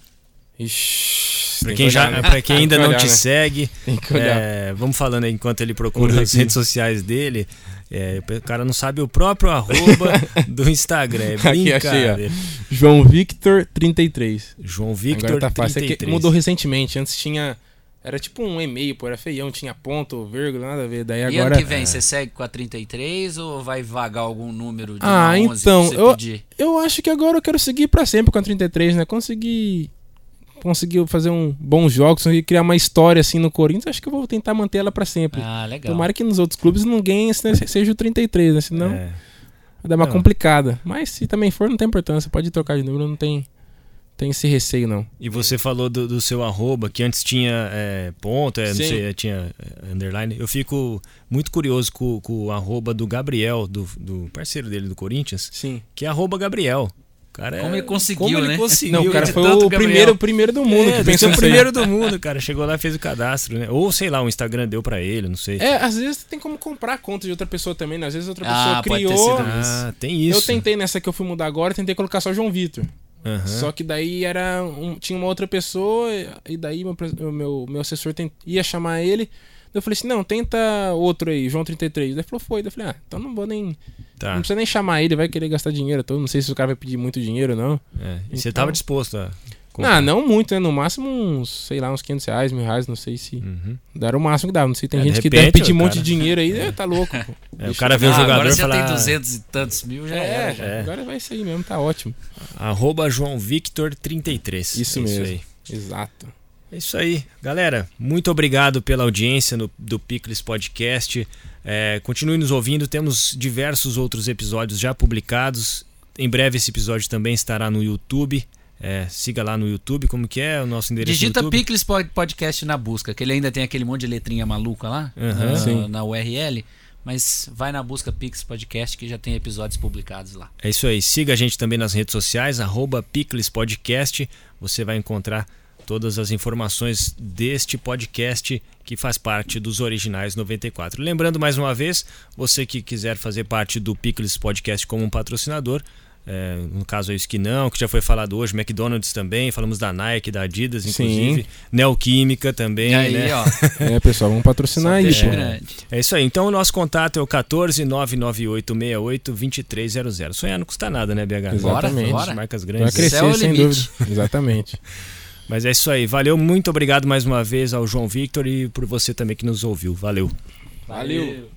Ixi, para tem quem, que já, né? pra quem ainda que não olhar, te né? segue. É, vamos falando aí enquanto ele procura Olha as aqui. redes sociais dele. É, o cara não sabe o próprio arroba do Instagram. É Aqui, achei, ó. brincadeira. João Victor 33. João Victor Agora tá fácil. É que 33. mudou recentemente. Antes tinha. Era tipo um e-mail, pô, era feião, tinha ponto, vírgula, nada a ver. Daí E agora. ano que vem, você segue com a 33 ou vai vagar algum número de Ah, uma 11 então, pra você eu- pedir? Eu acho que agora eu quero seguir pra sempre com a 33, né? Conseguir. Conseguir fazer um bons jogos, conseguir criar uma história assim no Corinthians, acho que eu vou tentar manter ela pra sempre. Ah, legal. Tomara que nos outros clubes ninguém seja o 33, né? Senão É. vai dar uma Não. complicada. Mas se também for, não tem importância. Pode trocar de número, não tem, tem esse receio, não. E você falou do, do seu arroba, que antes tinha é, ponto, é, não sei, tinha é, underline. Eu fico muito curioso com, com o arroba do Gabriel, do, do parceiro dele do Corinthians, Sim. que é arroba Gabriel. Cara, é- Como ele conseguiu, como ele né? conseguiu, Não, o cara foi tanto o primeiro, primeiro do mundo é, pensou ser o primeiro do mundo, cara. Chegou lá e fez o cadastro, né? Ou sei lá, o Instagram deu pra ele, não sei. É, às vezes tem como comprar a conta de outra pessoa também, né? Às vezes outra Ah, pessoa pode ter criou. sido Ah, tem isso. Eu tentei nessa que eu fui mudar agora, tentei colocar só João Vitor. Aham. Só que daí era um- tinha uma outra pessoa e daí meu, meu, meu assessor tent- ia chamar ele. Eu falei assim: "Não, tenta outro aí, João 33". Daí ele falou: "Foi". Daí Eu falei: "Ah, então não vou nem Tá. não precisa nem chamar ele, vai querer gastar dinheiro todo, não sei se o cara vai pedir muito dinheiro ou não". É. E você Então- tava disposto a. comprar? Ah, não muito, né? No máximo uns, sei lá, uns 500 reais, mil reais, não sei se Uhum. Era o máximo que dava. Não sei, tem É, de gente que repente, deve pedir o um monte de dinheiro aí. É, tá louco. É, o cara vê o Ah, jogador agora e você tem 200 e tantos mil, já É, era. já. É. agora vai isso aí mesmo, tá ótimo. Arroba João Victor 33. Isso É mesmo. aí. Exato. É isso aí. Galera, muito obrigado pela audiência no, do Picles Podcast. É, continue nos ouvindo, temos diversos outros episódios já publicados. Em breve esse episódio também estará no YouTube. É, siga lá no YouTube, como que é o nosso endereço Digita no? Picles Pod- Podcast na busca, que ele ainda tem aquele monte de letrinha maluca lá Aham. na, na URL. Mas vai na busca Pix Podcast que já tem episódios publicados lá. É isso aí. Siga a gente também nas redes sociais, arroba Picles Podcast. Você vai encontrar todas as informações deste podcast que faz parte dos originais 94. Lembrando mais uma vez, você que quiser fazer parte do Picles Podcast como um patrocinador, é, no caso é isso que não, que já foi falado hoje, McDonald's também, falamos da Nike, da Adidas, inclusive, Neoquímica também, aí, né? ó, É, pessoal, vamos patrocinar pô. grande. É isso aí. Então o nosso contato é o 14 998 68 2300. Sonhar não custa nada, né, BH? Exatamente. Bora. Marcas Vai grandes. É crescer, o sem limite. dúvida. Exatamente. Mas é isso aí. Valeu, muito obrigado mais uma vez ao João Victor e por você também que nos ouviu. Valeu. Valeu.